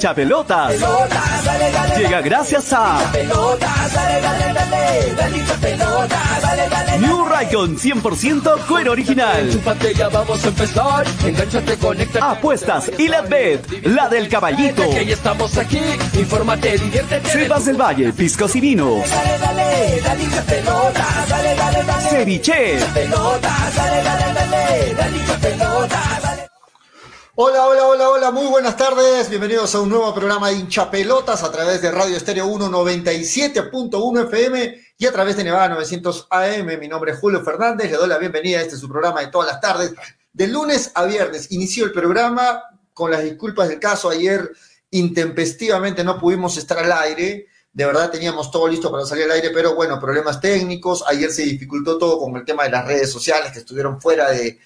hincha pelotas. Llega gracias a New Raycon 100% cuero original. Apuestas y la bet, la del caballito. Sebas del Valle, piscos y vinos. Ceviche. Dale, dale, dale. Hola, hola, hola, hola, muy buenas tardes. Bienvenidos a un nuevo programa de hinchapelotas a través de Radio Estéreo 197.1 FM y a través de Nevada 900 AM. Mi nombre es Julio Fernández, le doy la bienvenida a este su programa de todas las tardes, de lunes a viernes. Inició el programa con las disculpas del caso. Ayer intempestivamente no pudimos estar al aire. De verdad teníamos todo listo para salir al aire, pero bueno, problemas técnicos. Ayer se dificultó todo con el tema de las redes sociales que estuvieron fuera de,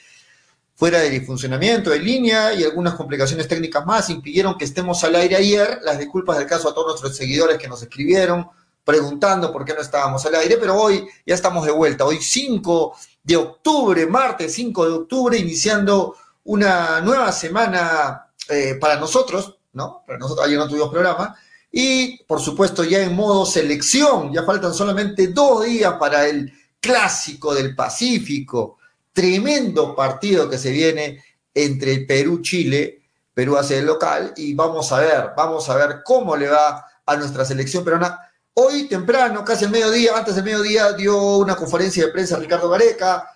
fuera del funcionamiento de línea y algunas complicaciones técnicas más impidieron que estemos al aire ayer. Las disculpas del caso a todos nuestros seguidores que nos escribieron preguntando por qué no estábamos al aire, pero hoy ya estamos de vuelta. Hoy 5 de octubre, martes 5 de octubre, iniciando una nueva semana eh, para nosotros, ¿no? Para nosotros ayer no tuvimos programa. Y por supuesto ya en modo selección, ya faltan solamente dos días para el clásico del Pacífico tremendo partido que se viene entre Perú-Chile. Perú hace el local y vamos a ver, vamos a ver cómo le va a nuestra selección peruana. Hoy temprano, casi al mediodía, antes del mediodía, dio una conferencia de prensa Ricardo Gareca,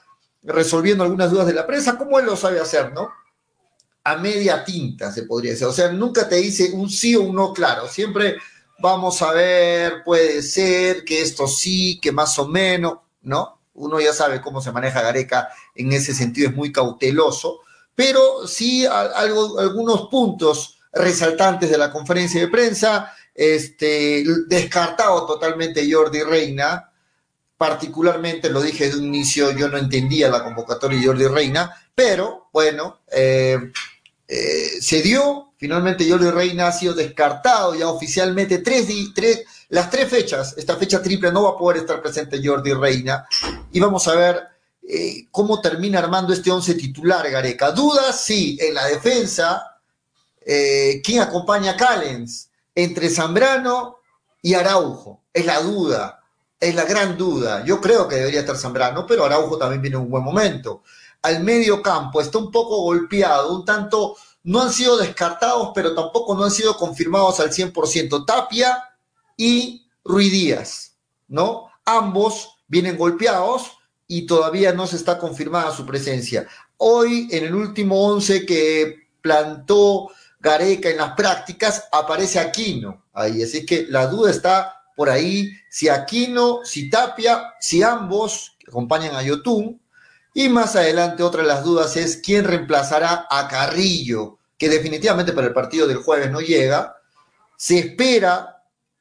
resolviendo algunas dudas de la prensa, como él lo sabe hacer, ¿no? A media tinta, se podría decir. O sea, nunca te dice un sí o un no claro. Siempre vamos a ver, puede ser, que esto sí, que más o menos, ¿no? Uno ya sabe cómo se maneja Gareca en ese sentido, es muy cauteloso, pero sí algo, algunos puntos resaltantes de la conferencia de prensa, este, descartado totalmente Jordi Reina, particularmente lo dije de un inicio, yo no entendía la convocatoria de Jordi Reina, pero bueno, eh, eh, se dio, finalmente Jordi Reina ha sido descartado ya oficialmente tres, tres las tres fechas, esta fecha triple no va a poder estar presente Jordi Reina y vamos a ver eh, cómo termina armando este once titular Gareca. Dudas, sí, en la defensa, eh, ¿quién acompaña a Callens? Entre Zambrano y Araujo, es la duda, es la gran duda. Yo creo que debería estar Zambrano, pero Araujo también viene en un buen momento. Al medio campo está un poco golpeado, un tanto, no han sido descartados, pero tampoco no han sido confirmados al 100%. Tapia y Ruidías, ¿no? Ambos vienen golpeados y todavía no se está confirmada su presencia. Hoy, en el último once que plantó Gareca en las prácticas, aparece Aquino ahí. Así que la duda está por ahí, si Aquino, si Tapia, si ambos acompañan a Yotun. Y más adelante otra de las dudas es quién reemplazará a Carrillo, que definitivamente para el partido del jueves no llega. Se espera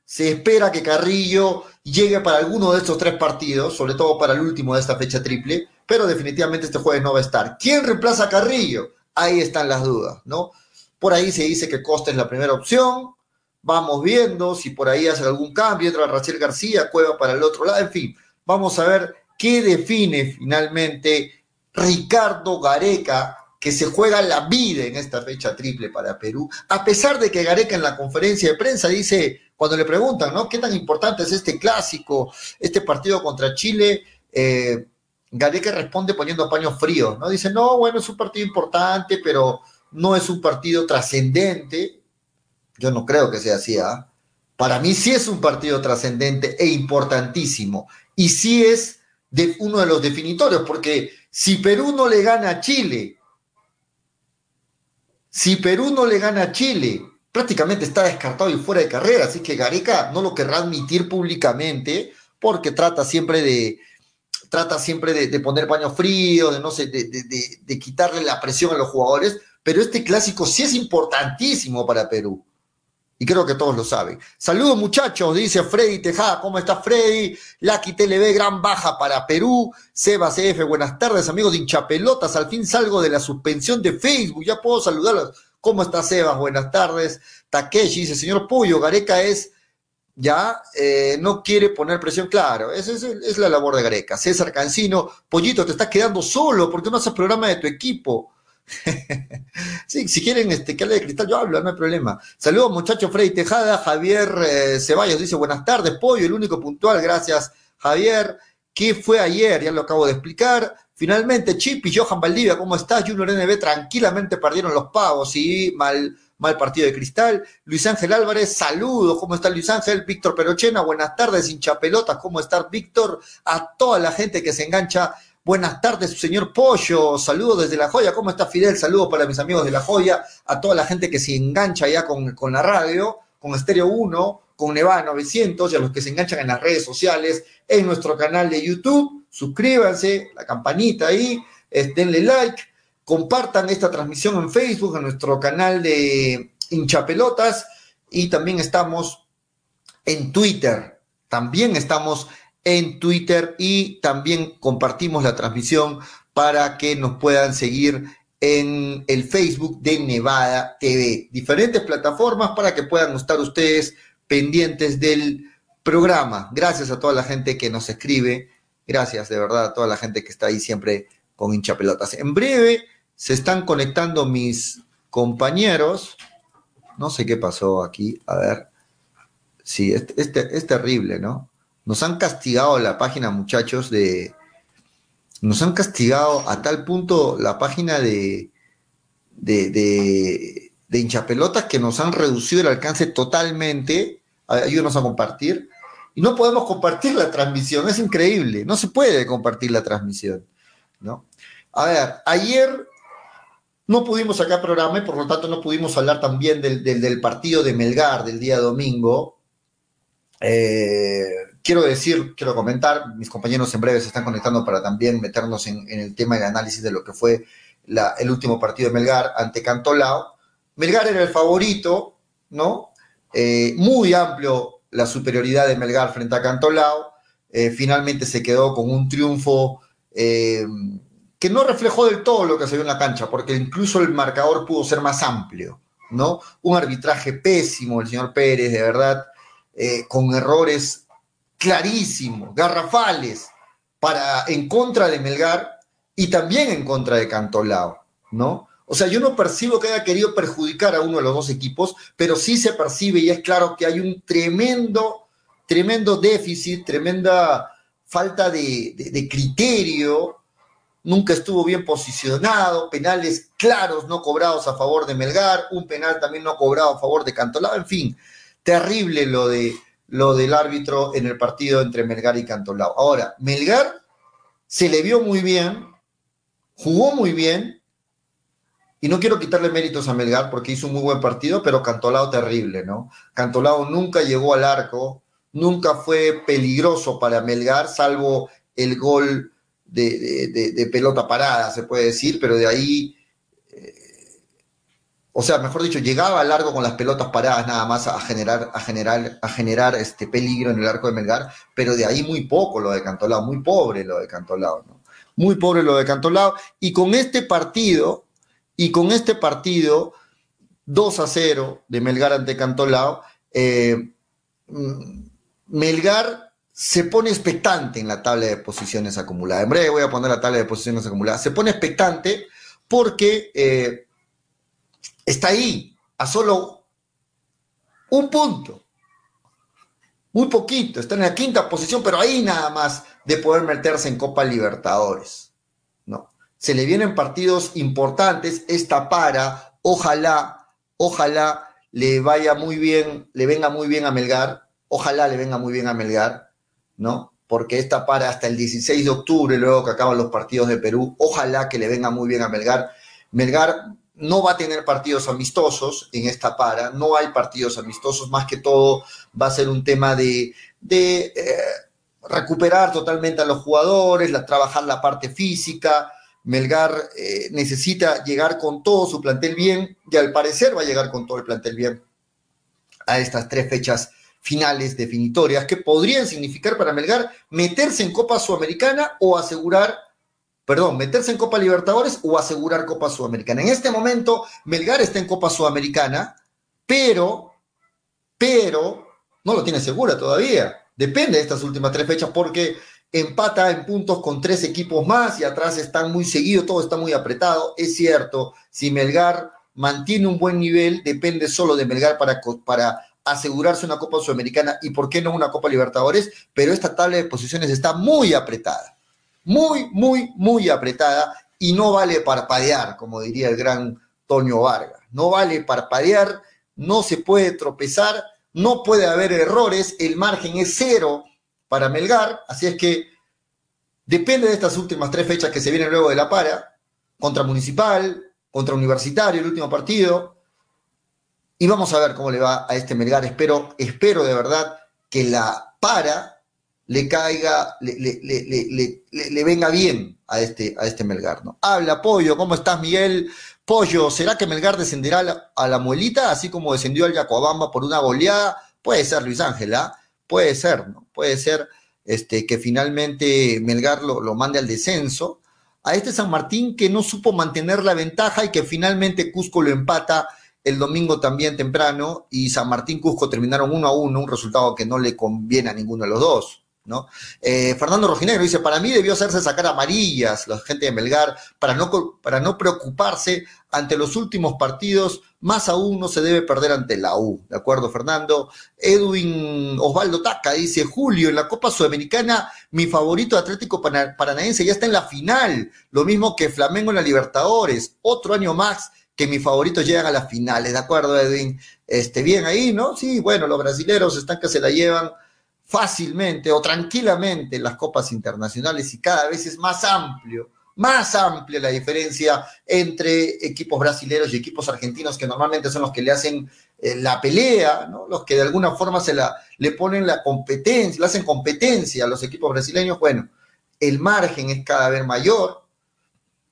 se espera que Carrillo llegue para alguno de estos tres partidos, sobre todo para el último de esta fecha triple, pero definitivamente este jueves no va a estar. ¿Quién reemplaza a Carrillo? Ahí están las dudas, ¿no? Por ahí se dice que Costa es la primera opción. Vamos viendo si por ahí hace algún cambio. Entra Rachel García, Cueva para el otro lado. En fin, vamos a ver qué define finalmente Ricardo Gareca, que se juega la vida en esta fecha triple para Perú. A pesar de que Gareca en la conferencia de prensa dice cuando le preguntan, ¿no? ¿Qué tan importante es este clásico, este partido contra Chile? Eh, Gareca responde poniendo paños fríos, ¿no? Dice, no, bueno, es un partido importante, pero no es un partido trascendente. Yo no creo que sea así, ¿ah? Para mí sí es un partido trascendente e importantísimo. Y sí es de uno de los definitorios, porque si Perú no le gana a Chile, si Perú no le gana a Chile, prácticamente está descartado y fuera de carrera, así que Gareca no lo querrá admitir públicamente porque trata siempre de trata siempre de, poner paño frío, de no sé, de, de, quitarle la presión a los jugadores, pero este clásico sí es importantísimo para Perú. Y creo que todos lo saben. Saludos muchachos, dice Freddy Tejada. ¿Cómo está Freddy? Lucky TLB, gran baja para Perú. Sebas F, buenas tardes amigos de hinchapelotas. Al fin salgo de la suspensión de Facebook. Ya puedo saludarlos ¿Cómo está Sebas? Buenas tardes. Takeshi dice, señor Puyo, Gareca es, ya, eh, no quiere poner presión. Claro, esa es, la labor de Gareca. César Cancino, Pollito, te estás quedando solo, porque no haces programa de tu equipo? Sí, si quieren este, que hable de cristal, yo hablo, no hay problema. Saludos, muchachos Freddy Tejada, Javier eh, Ceballos dice buenas tardes, pollo, el único puntual, gracias, Javier. ¿Qué fue ayer? Ya lo acabo de explicar. Finalmente, Chip y Johan Valdivia, ¿cómo estás? Junior NB tranquilamente perdieron los pavos y mal, mal partido de cristal. Luis Ángel Álvarez, saludos, ¿cómo está Luis Ángel? Víctor Perochena, buenas tardes, hinchapelotas, ¿cómo está Víctor? A toda la gente que se engancha Buenas tardes, señor Pollo. Saludos desde La Joya. ¿Cómo está Fidel? Saludos para mis amigos de La Joya, a toda la gente que se engancha ya con, con la radio, con Estéreo 1, con Nevada 900 y a los que se enganchan en las redes sociales, en nuestro canal de YouTube. Suscríbanse, la campanita ahí, denle like, compartan esta transmisión en Facebook, en nuestro canal de hinchapelotas y también estamos en Twitter. También estamos en Twitter y también compartimos la transmisión para que nos puedan seguir en el Facebook de Nevada TV. Diferentes plataformas para que puedan estar ustedes pendientes del programa. Gracias a toda la gente que nos escribe. Gracias de verdad a toda la gente que está ahí siempre con hinchapelotas. En breve se están conectando mis compañeros. No sé qué pasó aquí. A ver. Sí, es terrible, ¿no? Nos han castigado la página, muchachos, de. Nos han castigado a tal punto la página de. de, de, de hinchapelotas que nos han reducido el alcance totalmente. Ayúdenos a compartir. Y no podemos compartir la transmisión, es increíble. No se puede compartir la transmisión. ¿no? A ver, ayer no pudimos sacar programa y por lo tanto no pudimos hablar también del, del, del partido de Melgar del día domingo. Eh, quiero decir, quiero comentar, mis compañeros en breve se están conectando para también meternos en, el tema de análisis de lo que fue el último partido de Melgar ante Cantolao. Melgar era el favorito, ¿no? Eh, muy amplio la superioridad de Melgar frente a Cantolao. Eh, finalmente se quedó con un triunfo eh, que no reflejó del todo lo que se vio en la cancha, porque incluso el marcador pudo ser más amplio, ¿no? Un arbitraje pésimo, el señor Pérez, de verdad, con errores clarísimos, garrafales, para, en contra de Melgar y también en contra de Cantolao, ¿no? O sea, yo no percibo que haya querido perjudicar a uno de los dos equipos, pero sí se percibe y es claro que hay un tremendo, tremendo déficit, tremenda falta de, de criterio, nunca estuvo bien posicionado, penales claros no cobrados a favor de Melgar, un penal también no cobrado a favor de Cantolao, en fin, terrible lo de, lo del árbitro en el partido entre Melgar y Cantolao. Ahora, Melgar se le vio muy bien, jugó muy bien, y no quiero quitarle méritos a Melgar porque hizo un muy buen partido, pero Cantolao terrible, ¿no? Cantolao nunca llegó al arco, nunca fue peligroso para Melgar, salvo el gol de, de pelota parada, se puede decir, pero de ahí o sea, mejor dicho, llegaba largo con las pelotas paradas nada más a generar, a generar, a generar este peligro en el arco de Melgar, pero de ahí muy poco lo de Cantolao, muy pobre lo de Cantolao, ¿no? Muy pobre lo de Cantolao. Y con este partido, y con este partido, 2 a 0 de Melgar ante Cantolao, eh, mm, Melgar se pone expectante en la tabla de posiciones acumuladas. En breve voy a poner la tabla de posiciones acumuladas. Se pone expectante porque eh, está ahí, a solo un punto. Muy poquito, está en la quinta posición, pero ahí nada más de poder meterse en Copa Libertadores. ¿no? Se le vienen partidos importantes, esta para, ojalá, ojalá le vaya muy bien, le venga muy bien a Melgar, ojalá le venga muy bien a Melgar, ¿no? Porque esta para hasta el 16 de octubre, luego que acaban los partidos de Perú, ojalá que le venga muy bien a Melgar. Melgar no va a tener partidos amistosos en esta para, no hay partidos amistosos, más que todo va a ser un tema de, de eh, recuperar totalmente a los jugadores, la, trabajar la parte física. Melgar eh, necesita llegar con todo su plantel bien y al parecer va a llegar con todo el plantel bien a estas tres fechas finales definitorias que podrían significar para Melgar meterse en Copa Sudamericana o asegurar perdón, meterse en Copa Libertadores o asegurar Copa Sudamericana. En este momento, Melgar está en Copa Sudamericana, pero, pero, no lo tiene segura todavía. Depende de estas últimas tres fechas porque empata en puntos con tres equipos más y atrás están muy seguidos, todo está muy apretado. Es cierto, si Melgar mantiene un buen nivel, depende solo de Melgar para, para asegurarse una Copa Sudamericana y por qué no una Copa Libertadores, pero esta tabla de posiciones está muy apretada, muy, muy, muy apretada y no vale parpadear, como diría el gran Toño Vargas, no vale parpadear, no se puede tropezar, no puede haber errores, el margen es cero para Melgar, así es que depende de estas últimas tres fechas que se vienen luego de la para, contra Municipal, contra Universitario, el último partido, y vamos a ver cómo le va a este Melgar. Espero, espero de verdad que la para le caiga, le, le, venga bien a este, a este Melgar. ¿no? Habla, Pollo, ¿cómo estás, Miguel? Pollo, ¿será que Melgar descenderá a la, muelita, así como descendió al Yacobamba por una goleada? Puede ser, Luis Ángela, ¿ah? puede ser, ¿no? Puede ser este, que finalmente Melgar lo, lo mande al descenso. A este San Martín que no supo mantener la ventaja y que finalmente Cusco lo empata el domingo también temprano y San Martín Cusco terminaron uno a uno, un resultado que no le conviene a ninguno de los dos. Eh, Fernando Rojinegro dice, para mí debió hacerse sacar amarillas la gente de Melgar para no, para no preocuparse ante los últimos partidos, más aún no se debe perder ante la U, ¿de acuerdo Fernando? Edwin Osvaldo Taca dice, Julio, en la Copa Sudamericana mi favorito Atlético Paranaense ya está en la final, lo mismo que Flamengo en la Libertadores, otro año más que mis favoritos llegan a las finales, ¿de acuerdo, Edwin? Este, bien ahí, ¿no? Sí, bueno, los brasileros están que se la llevan fácilmente o tranquilamente en las copas internacionales y cada vez es más amplio, más amplia la diferencia entre equipos brasileños y equipos argentinos que normalmente son los que le hacen eh, la pelea, ¿no? Los que de alguna forma se la, le ponen la competencia, le hacen competencia a los equipos brasileños. Bueno, el margen es cada vez mayor,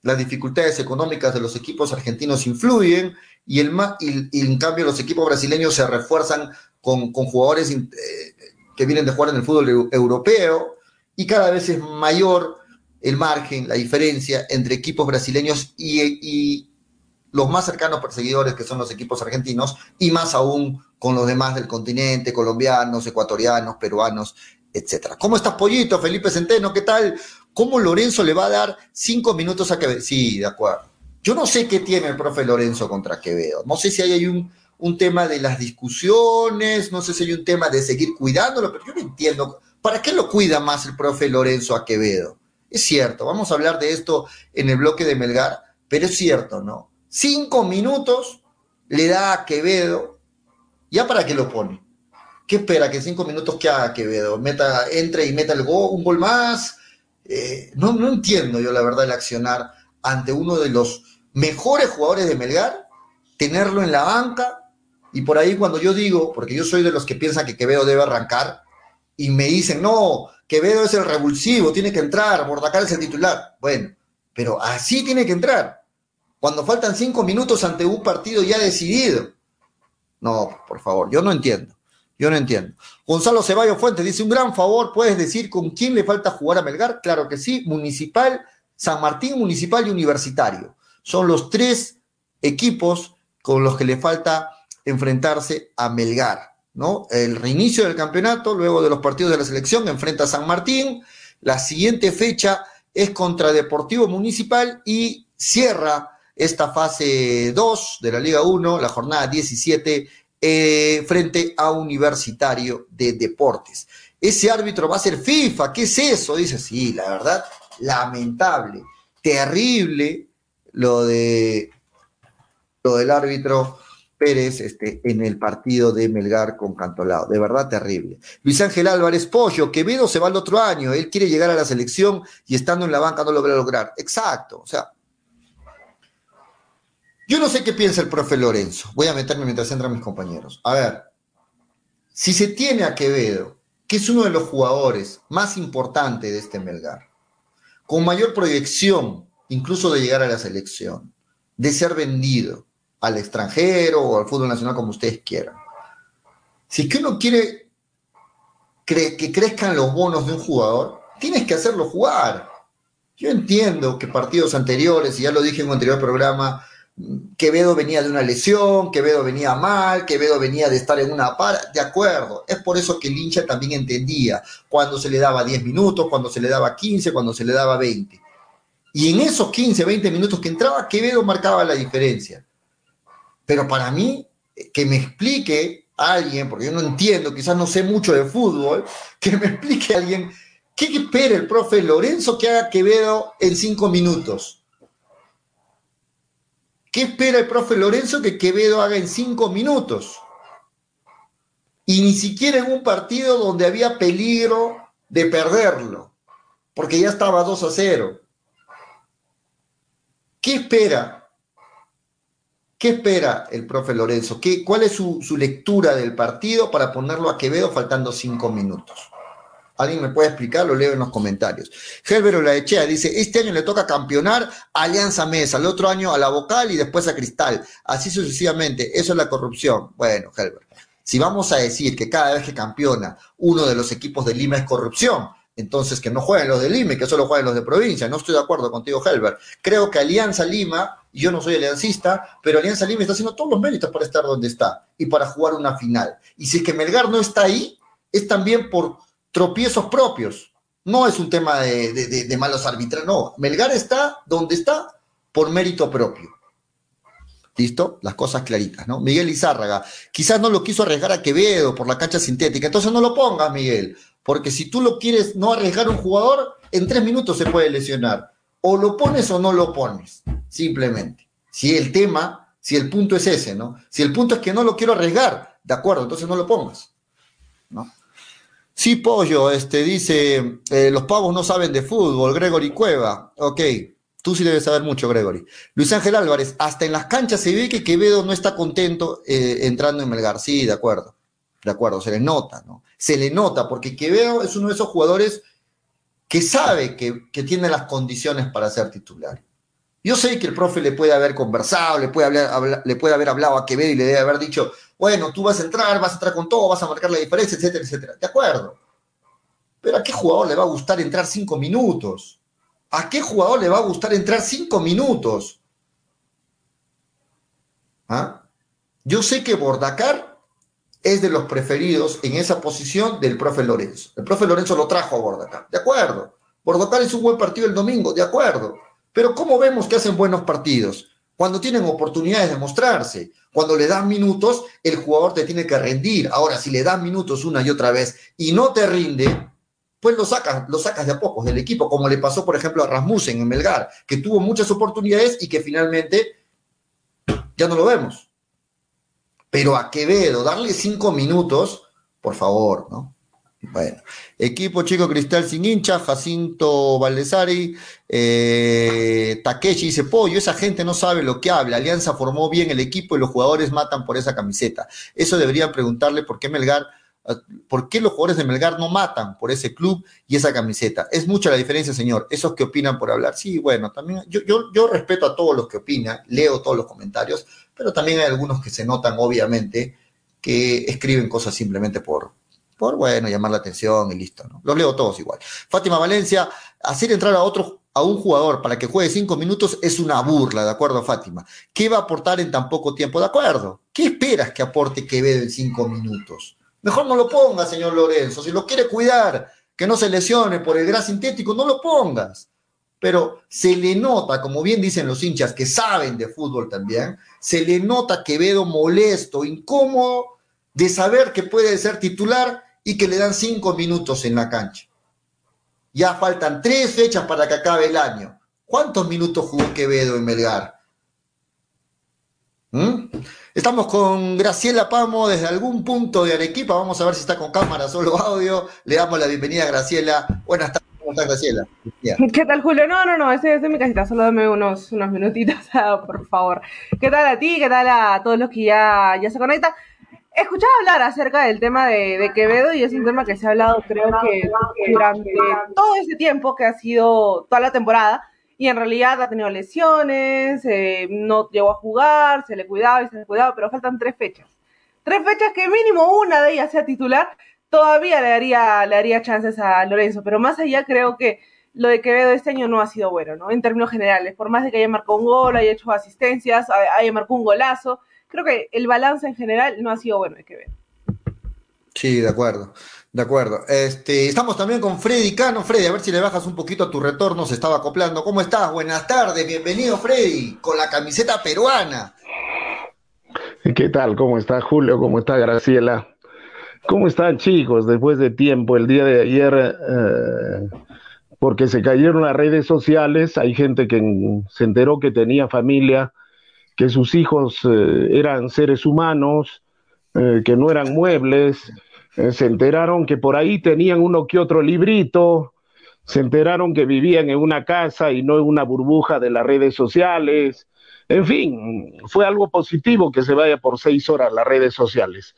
las dificultades económicas de los equipos argentinos influyen y, el, y, en cambio los equipos brasileños se refuerzan con, jugadores eh, que vienen de jugar en el fútbol europeo y cada vez es mayor el margen, la diferencia entre equipos brasileños y, los más cercanos perseguidores que son los equipos argentinos y más aún con los demás del continente, colombianos, ecuatorianos, peruanos, etcétera. ¿Cómo estás, Pollito? Felipe Centeno, ¿qué tal? ¿Cómo Lorenzo le va a dar cinco minutos a Quevedo? Sí, de acuerdo. Yo no sé qué tiene el profe Lorenzo contra Quevedo. No sé si hay un, un tema de las discusiones, no sé si hay un tema de seguir cuidándolo, pero yo no entiendo. ¿Para qué lo cuida más el profe Lorenzo a Quevedo? Es cierto, vamos a hablar de esto en el bloque de Melgar, pero es cierto, ¿no? Cinco minutos le da a Quevedo, ¿ya para qué lo pone? ¿Qué espera? ¿Que cinco minutos que haga Quevedo? Meta, entre y meta el gol, un gol más, eh, no, no entiendo yo la verdad el accionar ante uno de los mejores jugadores de Melgar, tenerlo en la banca y por ahí cuando yo digo, porque yo soy de los que piensan que Quevedo debe arrancar y me dicen, no, Quevedo es el revulsivo, tiene que entrar, Bordacar es el titular. Bueno, pero así tiene que entrar. Cuando faltan cinco minutos ante un partido ya decidido. No, por favor, yo no entiendo. Yo no entiendo. Gonzalo Ceballos Fuentes dice, un gran favor, ¿puedes decir con quién le falta jugar a Melgar? Claro que sí, Municipal, San Martín, Municipal y Universitario. Son los tres equipos con los que le falta enfrentarse a Melgar, ¿no? El reinicio del campeonato, luego de los partidos de la selección, enfrenta a San Martín. La siguiente fecha es contra Deportivo Municipal y cierra esta fase 2 de la Liga 1, la jornada 17 eh, frente a Universitario de Deportes. Ese árbitro va a ser FIFA, ¿qué es eso? Dice, sí, la verdad, lamentable, terrible lo de lo del árbitro Pérez este, en el partido de Melgar con Cantolao. De verdad terrible. Luis Ángel Álvarez Pollo, Quevedo se va el otro año, él quiere llegar a la selección y estando en la banca no lo va a lograr. Exacto, o sea, yo no sé qué piensa el profe Lorenzo. Voy a meterme mientras entran mis compañeros. A ver, si se tiene a Quevedo, que es uno de los jugadores más importantes de este Melgar, con mayor proyección, incluso de llegar a la selección, de ser vendido al extranjero o al fútbol nacional como ustedes quieran. Si es que uno quiere que crezcan los bonos de un jugador, tienes que hacerlo jugar. Yo entiendo que partidos anteriores, y ya lo dije en un anterior programa, Quevedo venía de una lesión, Quevedo venía mal, Quevedo venía de estar en una para, de acuerdo. Es por eso que el hincha también entendía cuando se le daba 10 minutos, cuando se le daba 15, cuando se le daba 20. Y en esos 15, 20 minutos que entraba, Quevedo marcaba la diferencia. Pero para mí, que me explique alguien, porque yo no entiendo, quizás no sé mucho de fútbol, que me explique alguien qué espera el profe Lorenzo que haga Quevedo en cinco minutos. ¿Qué espera el profe Lorenzo que Quevedo haga en cinco minutos? Y ni siquiera en un partido donde había peligro de perderlo, porque ya estaba 2 a 0. ¿Qué espera? ¿Qué espera el profe Lorenzo? ¿Qué, ¿Cuál es su, su lectura del partido para ponerlo a Quevedo faltando cinco minutos? ¿Alguien me puede explicar? Lo leo en los comentarios. Helbero Laechea dice, este año le toca campeonar a Alianza Mesa, el otro año a la Vocal y después a Cristal. Así sucesivamente. Eso es la corrupción. Bueno, Helber, si vamos a decir que cada vez que campeona uno de los equipos de Lima es corrupción, entonces que no jueguen los de Lima y que solo jueguen los de provincia. No estoy de acuerdo contigo, Helber. Creo que Alianza Lima, y yo no soy aliancista, pero Alianza Lima está haciendo todos los méritos para estar donde está y para jugar una final. Y si es que Melgar no está ahí, es también por tropiezos propios. No es un tema de, malos arbitrarios, no. Melgar está donde está por mérito propio. ¿Listo? Las cosas claritas, ¿no? Miguel Izárraga, quizás no lo quiso arriesgar a Quevedo por la cancha sintética, entonces no lo pongas, Miguel, porque si tú lo quieres no arriesgar un jugador, en tres minutos se puede lesionar. O lo pones o no lo pones, simplemente. Si el tema, si el punto es ese, ¿no? Si el punto es que no lo quiero arriesgar, de acuerdo, entonces no lo pongas, ¿no? Sí, Pollo, este, dice, eh, los pavos no saben de fútbol, Gregory Cueva. Ok, tú sí debes saber mucho, Gregory. Luis Ángel Álvarez, hasta en las canchas se ve que Quevedo no está contento eh, entrando en Melgar. Sí, de acuerdo, de acuerdo, se le nota, ¿no? Se le nota, porque Quevedo es uno de esos jugadores que sabe que, que tiene las condiciones para ser titular. Yo sé que el profe le puede haber conversado, le puede, hablar, le puede haber hablado a Quevedo y le debe haber dicho, bueno, tú vas a entrar, vas a entrar con todo, vas a marcar la diferencia, etcétera, etcétera. De acuerdo. Pero ¿a qué jugador le va a gustar entrar cinco minutos? ¿A qué jugador le va a gustar entrar cinco minutos? ¿Ah? Yo sé que Bordacar es de los preferidos en esa posición del profe Lorenzo. El profe Lorenzo lo trajo a Bordacar. De acuerdo. Bordacar es un buen partido el domingo. De acuerdo. Pero ¿cómo vemos que hacen buenos partidos? Cuando tienen oportunidades de mostrarse, cuando le dan minutos, el jugador te tiene que rendir. Ahora, si le dan minutos una y otra vez y no te rinde, pues lo sacas, lo sacas de a pocos del equipo, como le pasó, por ejemplo, a Rasmussen en Melgar, que tuvo muchas oportunidades y que finalmente ya no lo vemos. Pero a Quevedo, darle cinco minutos, por favor, ¿no? Bueno, equipo Chico Cristal sin hincha, Jacinto Valdesari, eh, Takeshi dice, pollo, esa gente no sabe lo que habla, Alianza formó bien el equipo y los jugadores matan por esa camiseta. Eso deberían preguntarle por qué Melgar, ah, por qué los jugadores de Melgar no matan por ese club y esa camiseta. Es mucha la diferencia, señor. Esos que opinan por hablar. Sí, bueno, también yo, yo, yo respeto a todos los que opinan, leo todos los comentarios, pero también hay algunos que se notan, obviamente, que escriben cosas simplemente por, por, bueno, llamar la atención y listo, ¿no? Los leo todos igual. Fátima Valencia, hacer entrar a otro, a un jugador para que juegue cinco minutos es una burla, ¿de acuerdo, Fátima? ¿Qué va a aportar en tan poco tiempo? ¿De acuerdo? ¿Qué esperas que aporte Quevedo en cinco minutos? Mejor no lo ponga, señor Lorenzo. Si lo quiere cuidar, que no se lesione por el gras sintético, no lo pongas. Pero se le nota, como bien dicen los hinchas que saben de fútbol también, se le nota Quevedo molesto, incómodo de saber que puede ser titular y que le dan cinco minutos en la cancha. Ya faltan tres fechas para que acabe el año. ¿Cuántos minutos jugó Quevedo en Melgar? ¿Mm? Estamos con Graciela Pamo desde algún punto de Arequipa. Vamos a ver si está con cámara, solo audio. Le damos la bienvenida a Graciela. Buenas tardes. ¿Qué tal, Julio? No, no, no, estoy, en mi casita, solo dame unos, unos minutitos, por favor. ¿Qué tal a ti? ¿Qué tal a todos los que ya, ya se conectan? escuchaba hablar acerca del tema de, Quevedo y es un tema que se ha hablado creo que durante todo ese tiempo que ha sido toda la temporada y en realidad ha tenido lesiones, eh, no llegó a jugar, se le cuidaba y se le cuidaba, pero faltan tres fechas. Tres fechas que mínimo una de ellas sea titular, todavía le daría, le daría chances a Lorenzo, pero más allá creo que lo de Quevedo este año no ha sido bueno, ¿no? En términos generales, por más de que haya marcado un gol, haya hecho asistencias, haya marcado un golazo, creo que el balance en general no ha sido bueno, hay que ver. Sí, de acuerdo, de acuerdo. Este, estamos también con Freddy Cano. Freddy, a ver si le bajas un poquito a tu retorno, se estaba acoplando. ¿Cómo estás? Buenas tardes, bienvenido Freddy, con la camiseta peruana. ¿Qué tal? ¿Cómo está Julio? ¿Cómo está Graciela? ¿Cómo están chicos después de tiempo? El día de ayer, eh, porque se cayeron las redes sociales, hay gente que se enteró que tenía familia, que sus hijos eh, eran seres humanos, eh, que no eran muebles, se enteraron que por ahí tenían uno que otro librito, se enteraron que vivían en una casa y no en una burbuja de las redes sociales. En fin, fue algo positivo que se vaya por seis horas las redes sociales.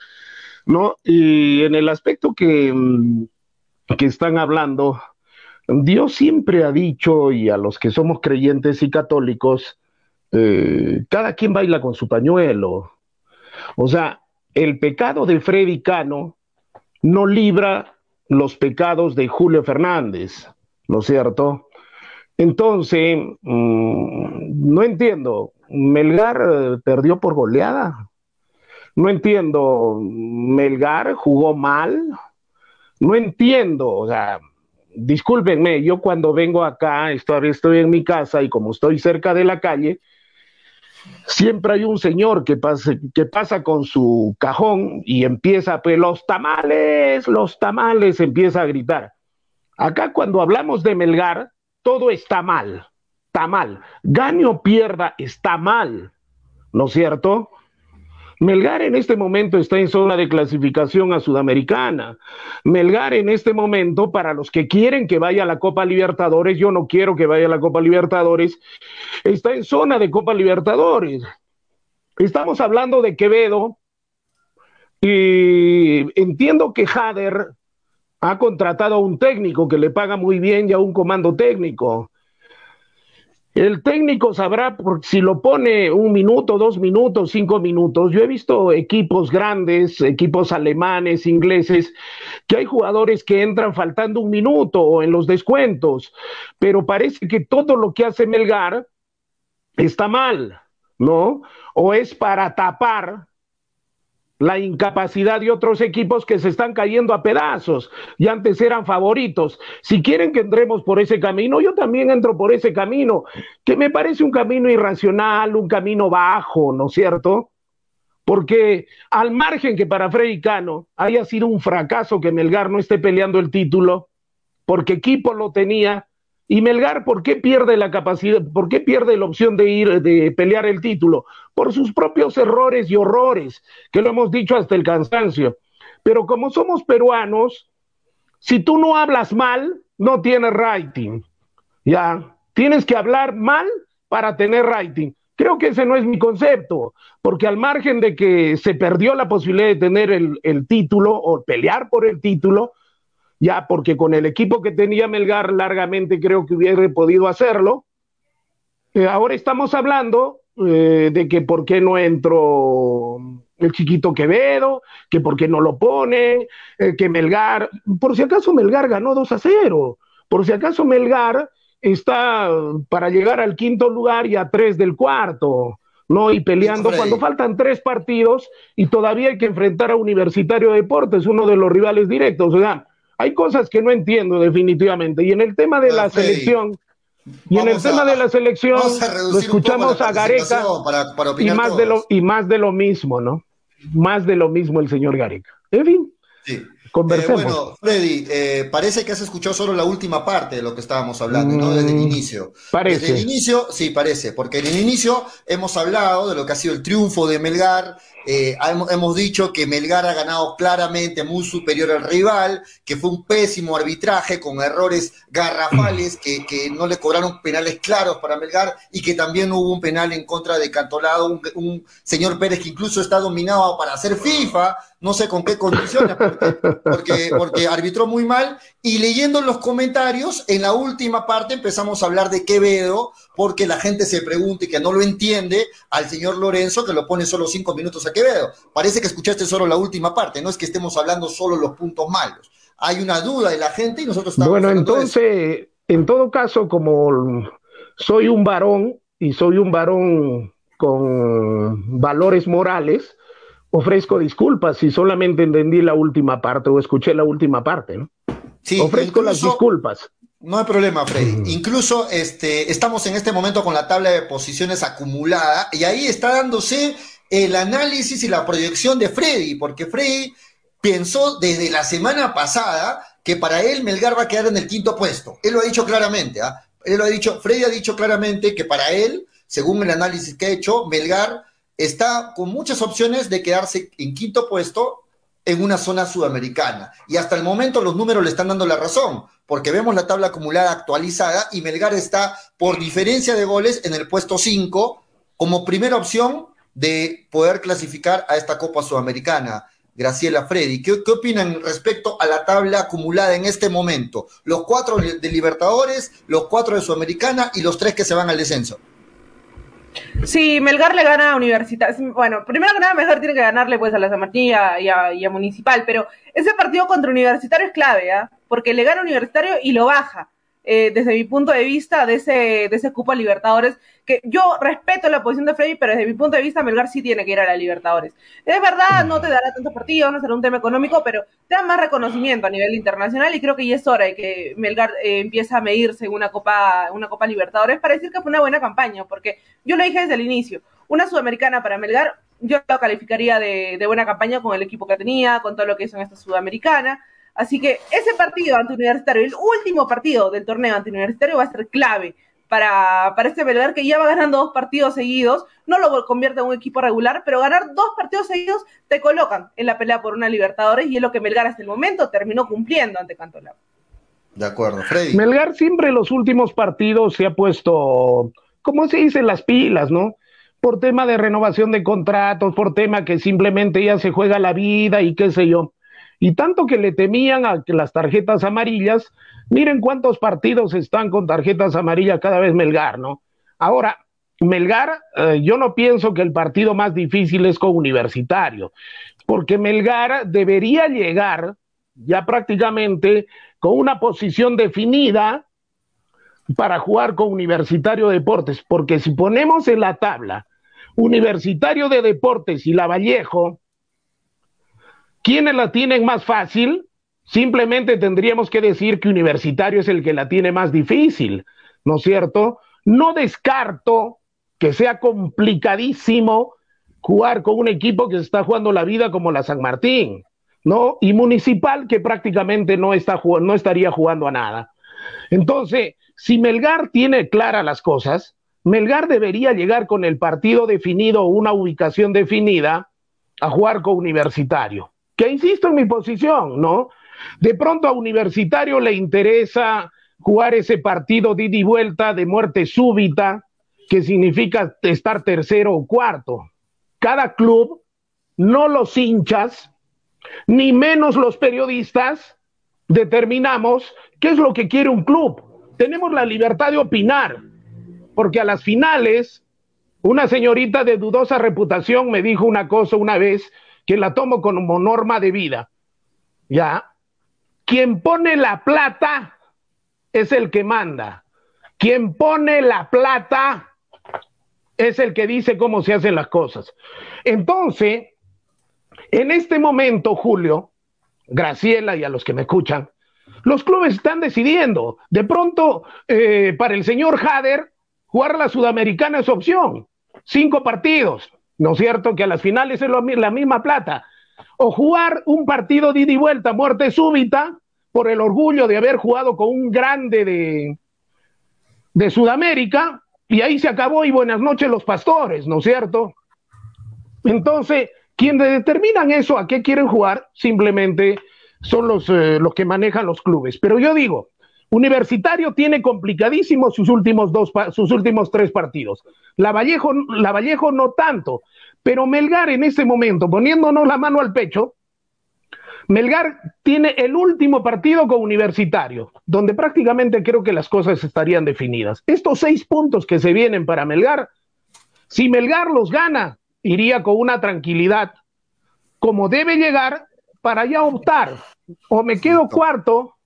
¿No? Y en el aspecto que, mm, que están hablando, Dios siempre ha dicho, y a los que somos creyentes y católicos, eh, cada quien baila con su pañuelo. O sea, el pecado de Freddy Cano no libra los pecados de Julio Fernández, ¿no es cierto? Entonces, mm, no entiendo, Melgar eh, perdió por goleada. No entiendo, Melgar jugó mal. No entiendo, o sea, discúlpenme, yo cuando vengo acá, estoy, estoy en mi casa y como estoy cerca de la calle, siempre hay un señor que pasa, que pasa con su cajón y empieza, pues los tamales, los tamales, empieza a gritar. Acá cuando hablamos de Melgar, todo está mal, está mal. Gane o pierda, está mal, ¿no es cierto? Melgar en este momento está en zona de clasificación a Sudamericana. Melgar en este momento, para los que quieren que vaya a la Copa Libertadores, yo no quiero que vaya a la Copa Libertadores, está en zona de Copa Libertadores. Estamos hablando de Quevedo y entiendo que Jader ha contratado a un técnico que le paga muy bien y a un comando técnico. El técnico sabrá si lo pone un minuto, dos minutos, cinco minutos. Yo he visto equipos grandes, equipos alemanes, ingleses, que hay jugadores que entran faltando un minuto o en los descuentos, pero parece que todo lo que hace Melgar está mal, ¿no? O es para tapar la incapacidad de otros equipos que se están cayendo a pedazos y antes eran favoritos. Si quieren que entremos por ese camino, yo también entro por ese camino, que me parece un camino irracional, un camino bajo, ¿no es cierto? Porque al margen que para Freddy Cano haya sido un fracaso que Melgar no esté peleando el título, porque equipo lo tenía, y Melgar, ¿por qué pierde la capacidad, por qué pierde la opción de ir, de pelear el título? Por sus propios errores y horrores, que lo hemos dicho hasta el cansancio. Pero como somos peruanos, si tú no hablas mal, no tienes rating. Ya, tienes que hablar mal para tener rating. Creo que ese no es mi concepto, porque al margen de que se perdió la posibilidad de tener el, el título o pelear por el título, ya porque con el equipo que tenía Melgar largamente creo que hubiera podido hacerlo. Eh, ahora estamos hablando eh, de que por qué no entró el chiquito Quevedo, que por qué no lo pone, eh, que Melgar, por si acaso Melgar ganó 2 a 0, por si acaso Melgar está para llegar al quinto lugar y a tres del cuarto. ¿no? Y peleando cuando faltan tres partidos y todavía hay que enfrentar a Universitario de Deportes, uno de los rivales directos. O sea, hay cosas que no entiendo definitivamente. Y en el tema de la selección, y en el tema de la selección, lo escuchamos a Gareca y, más de lo, y más de lo mismo, ¿no? Más de lo mismo el señor Gareca. En fin. Sí. Conversemos. Eh, bueno, Freddy, eh, parece que has escuchado solo la última parte de lo que estábamos hablando, ¿no? Desde el mm, inicio. Parece. Desde el inicio, sí, parece, porque en el inicio hemos hablado de lo que ha sido el triunfo de Melgar, eh, hemos, dicho que Melgar ha ganado claramente, muy superior al rival, que fue un pésimo arbitraje con errores garrafales, que, no le cobraron penales claros para Melgar y que también hubo un penal en contra de Cantolado, un, señor Pérez que incluso está dominado para hacer FIFA, no sé con qué condiciones, porque, porque, arbitró muy mal. Y leyendo los comentarios, en la última parte empezamos a hablar de Quevedo, porque la gente se pregunta y que no lo entiende al señor Lorenzo, que lo pone solo cinco minutos a Quevedo. Parece que escuchaste solo la última parte, no es que estemos hablando solo los puntos malos. Hay una duda de la gente y nosotros estamos. Bueno, entonces, en todo caso, como soy un varón y soy un varón con valores morales, ofrezco disculpas si solamente entendí la última parte o escuché la última parte, ¿no? Sí, ofrezco las disculpas. No hay problema, Freddy. Incluso este, estamos en este momento con la tabla de posiciones acumulada y ahí está dándose el análisis y la proyección de Freddy, porque Freddy pensó desde la semana pasada que para él Melgar va a quedar en el quinto puesto. Él lo ha dicho claramente, ¿ah? Él lo ha dicho, Freddy ha dicho claramente que para él, según el análisis que ha hecho, Melgar está con muchas opciones de quedarse en quinto puesto en una zona sudamericana. Y hasta el momento los números le están dando la razón, porque vemos la tabla acumulada actualizada y Melgar está por diferencia de goles en el puesto 5 como primera opción de poder clasificar a esta Copa Sudamericana. Graciela Freddy, ¿qué, opinan respecto a la tabla acumulada en este momento? Los cuatro de Libertadores, los cuatro de Sudamericana y los tres que se van al descenso. Sí, Melgar le gana a Universidad. Bueno, primero que nada, Melgar tiene que ganarle pues a la San Martín y a, Municipal, pero ese partido contra Universitario es clave, ¿ah? Porque le gana Universitario y lo baja. Eh, desde mi punto de vista, de ese, de ese cupo a Libertadores, que yo respeto la posición de Freddy, pero desde mi punto de vista, Melgar sí tiene que ir a la Libertadores. Es verdad, no te dará tantos partidos, no será un tema económico, pero te da más reconocimiento a nivel internacional y creo que ya es hora de que Melgar eh, empiece a medirse en una Copa, una Copa Libertadores para decir que fue una buena campaña, porque yo lo dije desde el inicio, una sudamericana para Melgar, yo lo calificaría de, de buena campaña con el equipo que tenía, con todo lo que hizo en esta sudamericana. Así que ese partido ante Universitario, el último partido del torneo ante Universitario va a ser clave para, para este Melgar que ya va ganando dos partidos seguidos, no lo convierte en un equipo regular, pero ganar dos partidos seguidos te colocan en la pelea por una Libertadores y es lo que Melgar hasta el momento terminó cumpliendo ante Cantolao. De acuerdo, Freddy. Melgar siempre en los últimos partidos se ha puesto, como se dice, las pilas, ¿no? Por tema de renovación de contratos, por tema que simplemente ya se juega la vida y qué sé yo. Y tanto que le temían a las tarjetas amarillas, miren cuántos partidos están con tarjetas amarillas cada vez Melgar, ¿no? Ahora, Melgar, eh, yo no pienso que el partido más difícil es con Universitario, porque Melgar debería llegar ya prácticamente con una posición definida para jugar con Universitario Deportes, porque si ponemos en la tabla Universitario de Deportes y La Vallejo, ¿Quiénes la tienen más fácil? Simplemente tendríamos que decir que Universitario es el que la tiene más difícil, ¿no es cierto? No descarto que sea complicadísimo jugar con un equipo que se está jugando la vida como la San Martín, ¿no? Y Municipal que prácticamente no, está, no estaría jugando a nada. Entonces, si Melgar tiene claras las cosas, Melgar debería llegar con el partido definido una ubicación definida a jugar con Universitario que insisto en mi posición, ¿no? De pronto a Universitario le interesa jugar ese partido de y vuelta de muerte súbita, que significa estar tercero o cuarto. Cada club, no los hinchas, ni menos los periodistas, determinamos qué es lo que quiere un club. Tenemos la libertad de opinar, porque a las finales, una señorita de dudosa reputación me dijo una cosa una vez que la tomo como norma de vida, ¿ya? Quien pone la plata es el que manda. Quien pone la plata es el que dice cómo se hacen las cosas. Entonces, en este momento, Julio, Graciela y a los que me escuchan, los clubes están decidiendo. De pronto, eh, para el señor Hader, jugar la Sudamericana es opción. Cinco partidos. ¿No es cierto? Que a las finales es la misma plata. O jugar un partido de ida y vuelta, muerte súbita, por el orgullo de haber jugado con un grande de, de Sudamérica, y ahí se acabó y buenas noches los pastores, ¿no es cierto? Entonces, quienes determinan eso, a qué quieren jugar, simplemente son los, eh, los que manejan los clubes. Pero yo digo, Universitario tiene complicadísimos sus últimos dos, sus últimos tres partidos. La Vallejo, la Vallejo no tanto, pero Melgar en este momento, poniéndonos la mano al pecho, Melgar tiene el último partido con Universitario, donde prácticamente creo que las cosas estarían definidas. Estos seis puntos que se vienen para Melgar, si Melgar los gana, iría con una tranquilidad, como debe llegar, para ya optar. O me quedo cuarto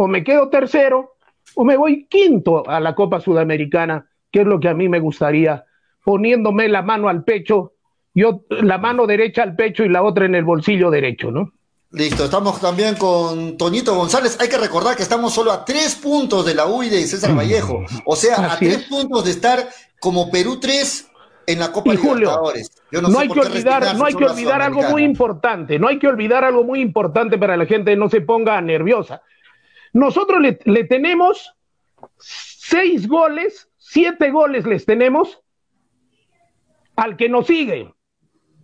o me quedo tercero o me voy quinto a la Copa Sudamericana, que es lo que a mí me gustaría, poniéndome la mano al pecho, yo la mano derecha al pecho y la otra en el bolsillo derecho, ¿no? Listo, estamos también con Toñito González. Hay que recordar que estamos solo a tres puntos de la UI de César Vallejo. O sea, a tres puntos de estar como Perú 3 en la Copa y Julio, Libertadores. no, hay que olvidar, no hay que olvidar algo muy importante, no hay que olvidar algo muy importante para la gente no se ponga nerviosa. Nosotros le, le tenemos seis goles, siete goles les tenemos al que nos sigue.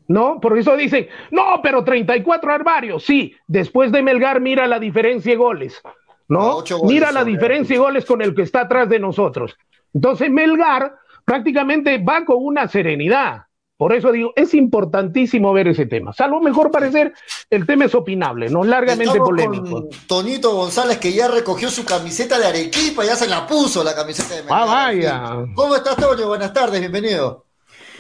¿no? Por eso dicen, no, pero 34 armarios, sí, después de Melgar mira la diferencia de goles, ¿no? mira la diferencia de goles con el que está atrás de nosotros. Entonces Melgar prácticamente va con una serenidad. Por eso digo, es importantísimo ver ese tema. Salvo mejor parecer, el tema es opinable, no largamente polémico. Tonito González que ya recogió su camiseta de Arequipa, ya se la puso la camiseta de Melgar. Ah, vaya. ¿Cómo estás, Toño? Buenas tardes, bienvenido.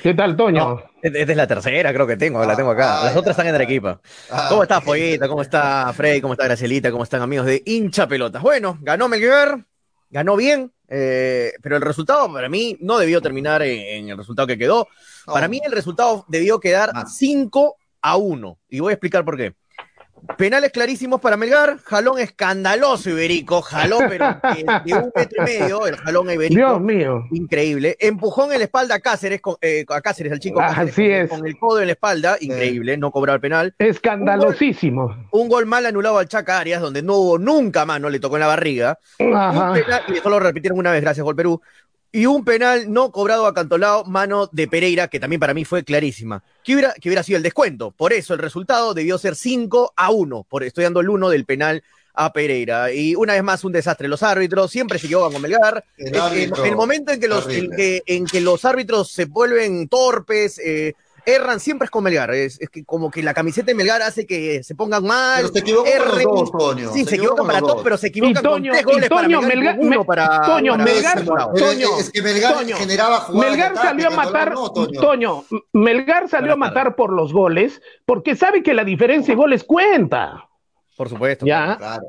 ¿Qué tal, Toño? esta es la tercera, creo que tengo, la tengo acá. Las otras están en Arequipa. Ah, ¿Cómo está Follita? ¿Cómo está Frey? ¿Cómo está Gracielita? ¿Cómo están amigos de hincha pelotas? Bueno, ganó Melgar, ganó bien, eh, pero el resultado para mí no debió terminar en, el resultado que quedó. Para mí el resultado debió quedar 5 a 1. Y voy a explicar por qué. Penales clarísimos para Melgar, jalón escandaloso Iberico, jalón pero de, un metro y medio, el jalón Iberico. Dios mío. Increíble. Empujón en la espalda a Cáceres, con, eh, a Cáceres, al chico Así es. con el codo en la espalda, increíble, no cobrar penal. Escandalosísimo. Un gol, mal anulado al Chaca Arias, donde no hubo nunca más, no le tocó en la barriga. Ajá. y eso lo repitieron una vez, gracias, Gol Perú y un penal no cobrado a Cantolao, mano de Pereira, que también para mí fue clarísima. ¿Qué hubiera, que hubiera sido el descuento? Por eso el resultado debió ser 5 a 1, por, estoy dando el 1 del penal a Pereira. Y una vez más un desastre. Los árbitros siempre se equivocan con Melgar. El, el, momento en que, los, en que, en, que, los árbitros se vuelven torpes, eh, erran siempre es con Melgar. Es, que como que la camiseta de Melgar hace que se pongan mal. Pero se equivocan erren, los dos, Toño. Sí, se, equivocan para todos, pero se equivocan Toño, con tres goles Toño, para Melgar, Melgar uno para, Toño, para Melgar, Toño, es que Melgar Toño, generaba jugadas Melgar salió a matar, no, Toño. Toño. Melgar salió a matar por los goles porque sabe que la diferencia de goles cuenta. Por supuesto. Ya. Claro.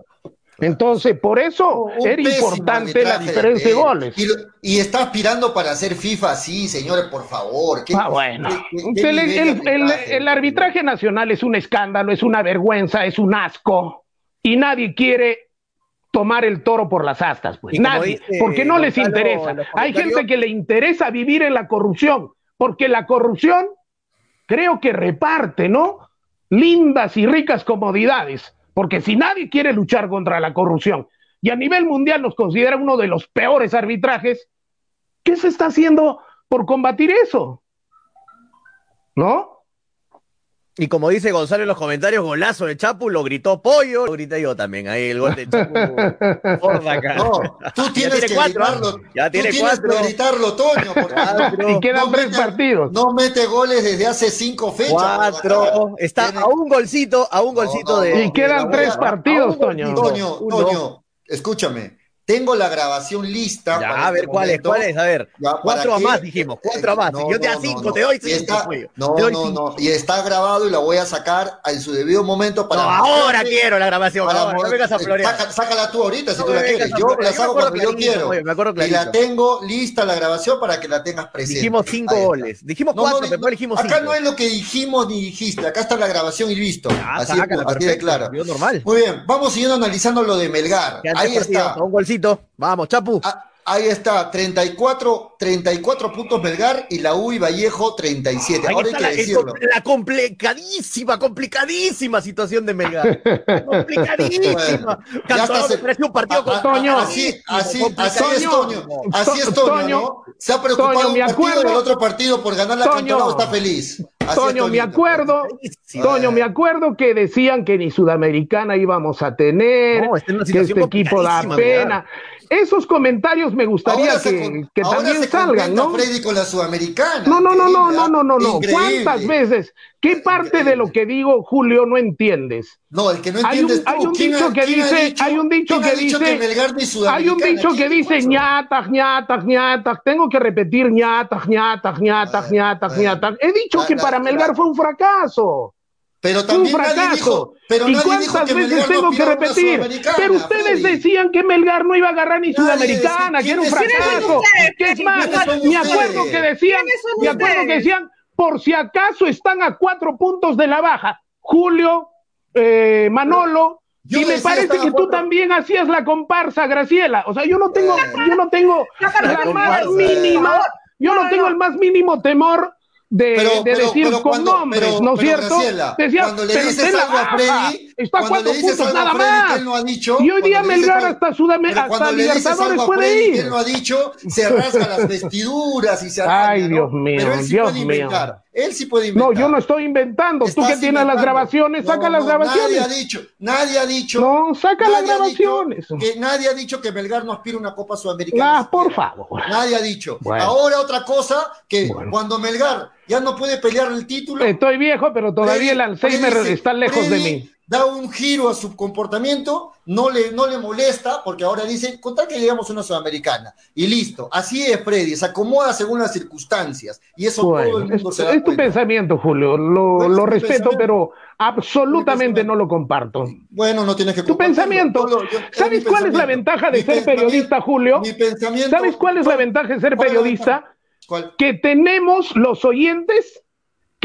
Entonces, por eso era importante la diferencia de, goles. Y, está aspirando para hacer FIFA, sí, señores, por favor. ah, bueno. el, arbitraje nacional es un escándalo, es una vergüenza, es un asco. Y nadie quiere tomar el toro por las astas, pues. Nadie, porque no les interesa. Hay gente que le interesa vivir en la corrupción, porque la corrupción creo que reparte, ¿no? Lindas y ricas comodidades porque si nadie quiere luchar contra la corrupción y a nivel mundial nos considera uno de los peores arbitrajes, ¿qué se está haciendo por combatir eso? ¿No? Y como dice Gonzalo en los comentarios, golazo de Chapu, lo gritó Pollo, lo grité yo también, ahí el gol de Chapu. por acá. No, tú tienes que gritarlo. Ya tiene tú tienes que gritarlo, Toño. Porque y quedan tres partidos. No mete goles desde hace cinco fechas. Cuatro. Está a un golcito, a un golcito de. Y quedan tres partidos, Toño. Toño, Toño, escúchame. Tengo la grabación lista. Ya, a ver, este ¿cuál es? ¿Cuál es? A ver, cuatro a más, dijimos, cuatro a más. yo te da cinco, te doy cinco. Está, no, no, no. Y está grabado y la voy a sacar en su debido momento para. No, ahora quiero la grabación. Para ahora, no vengas a florear. sácala tú ahorita si tú la quieres. Yo la saco cuando yo quiero. Me acuerdo y la tengo lista la grabación para que la tengas presente. Dijimos cinco goles. Dijimos cuatro, pero después dijimos cinco. Acá no es lo que dijimos ni dijiste. Acá está la grabación y listo. Así de claro. Muy bien, vamos siguiendo analizando lo de Melgar. Ahí está. Un golcito. Vamos, Chapu. Ah, ahí está, 34, 34 puntos Melgar y la UI Vallejo 37. Ahora hay que la, decirlo. La complicadísima, complicadísima situación de Melgar. complicadísima. ya está, se, un partido con Toño. Así, así, así es Toño. Así es Toño, ¿no? Se ha preocupado Toño, un partido del otro partido por ganar la Toño, está feliz. Toño, me acuerdo, Toño, me acuerdo que decían que ni Sudamericana íbamos a tener, que este equipo da pena. Esos comentarios me gustaría que, que también salgan, ¿no? Freddy con la Sudamericana. No, no, no, no, no, no, no, no. ¿Cuántas veces? ¿Qué parte de lo que digo, Julio, no entiendes? No, el que no entiendes hay un, hay un dicho que dice, hay un dicho que dice, hay un dicho que dice ñatas, ñatas, ñatas. Tengo que repetir ñatas, ñatas, ñatas, ñatas, ñatas. He dicho que para Melgar fue un fracaso. Pero también un fracaso. pero ¿Y cuántas veces tengo que repetir? Pero ustedes decían que Melgar no iba a agarrar ni Sudamericana, que era un fracaso. ¿Qué es más? Me acuerdo que decían, me acuerdo que decían, por si acaso están a cuatro puntos de la baja. Julio, eh, Manolo, y me parece que tú también hacías la comparsa, Graciela. O sea, yo no tengo, yo no tengo la más mínima Yo no, tengo el más mínimo temor de, decir con nombres, ¿no es cierto? Decía, cuando le dices algo a Freddy, está a cuatro puntos nada más. No ha dicho, y hoy día Melgar hasta Sudamérica, hasta Libertadores puede ir. Él no ha dicho, se rasga las vestiduras y se Ay, Dios mío, Pero él sí Dios puede inventar. mío. Él sí puede inventar. No, yo no estoy inventando. Tú que tienes las grabaciones, no, saca las grabaciones. Nadie ha dicho, nadie ha dicho. No, saca las grabaciones. Que nadie ha dicho que Melgar no aspira a una Copa Sudamericana. Ah, por favor. Nadie ha dicho. Bueno. Ahora otra cosa, que Bueno. cuando Melgar ya no puede pelear el título. Estoy viejo, pero todavía el Alzheimer Freddy está lejos de Freddy mí. Da un giro a su comportamiento, no le, no le molesta, porque ahora dice, con tal que llegamos a una sudamericana. Y listo. Así es, Freddy, se acomoda según las circunstancias. Y eso todo el mundo es, se da es tu cuenta. pensamiento, Julio. Lo, Bueno, lo respeto, pero absolutamente no lo comparto. Bueno, no tienes que Tu pensamiento. Yo yo- ¿Sabes cuál es la ventaja de Mi ser periodista, Julio? Mi pensamiento. ¿Sabes cuál es la ventaja de ser ¿Cuál es la periodista? Que tenemos los oyentes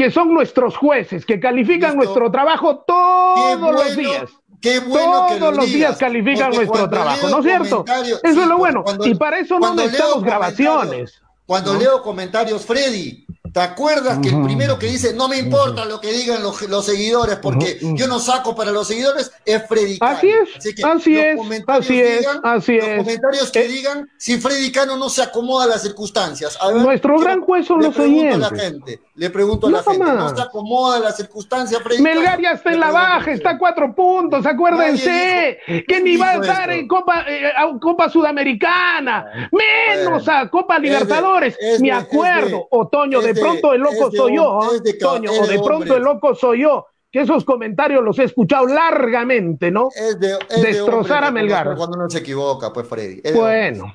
que son nuestros jueces, que califican Listo. nuestro trabajo todos los días. Qué bueno que Todos lo los digas, días califican nuestro trabajo, ¿no es cierto? Eso sí, es lo bueno. cuando- y para eso no necesitamos grabaciones. Cuando leo comentarios, Freddy, ¿te acuerdas que el primero que dice, no me importa lo que digan los, los seguidores, porque yo no saco para los seguidores, es Freddy Cano. Así es, que así los es, comentarios así es, así los es. comentarios que Eh, digan si Freddy Cano no se acomoda a las circunstancias. A ver, Nuestro yo gran juez son le los pregunto a la oyentes. gente, le pregunto a la Nada gente, más. no se acomoda a las circunstancias, Freddy Melgar Cano? ya está Le en la baja, está a cuatro puntos, acuérdense, dijo- que ni va a estar esto? en Copa, eh, a Copa Sudamericana, menos Bueno, a Copa es de- Libertadores, es acuerdo, es de- Otoño, de, de- pronto el loco soy yo, ¿ah? Toño, o de pronto el loco soy yo, que esos comentarios los he escuchado largamente, ¿no? Es de, es de Destrozar hombre a Melgar. Cuando uno se equivoca, pues Freddy. Bueno.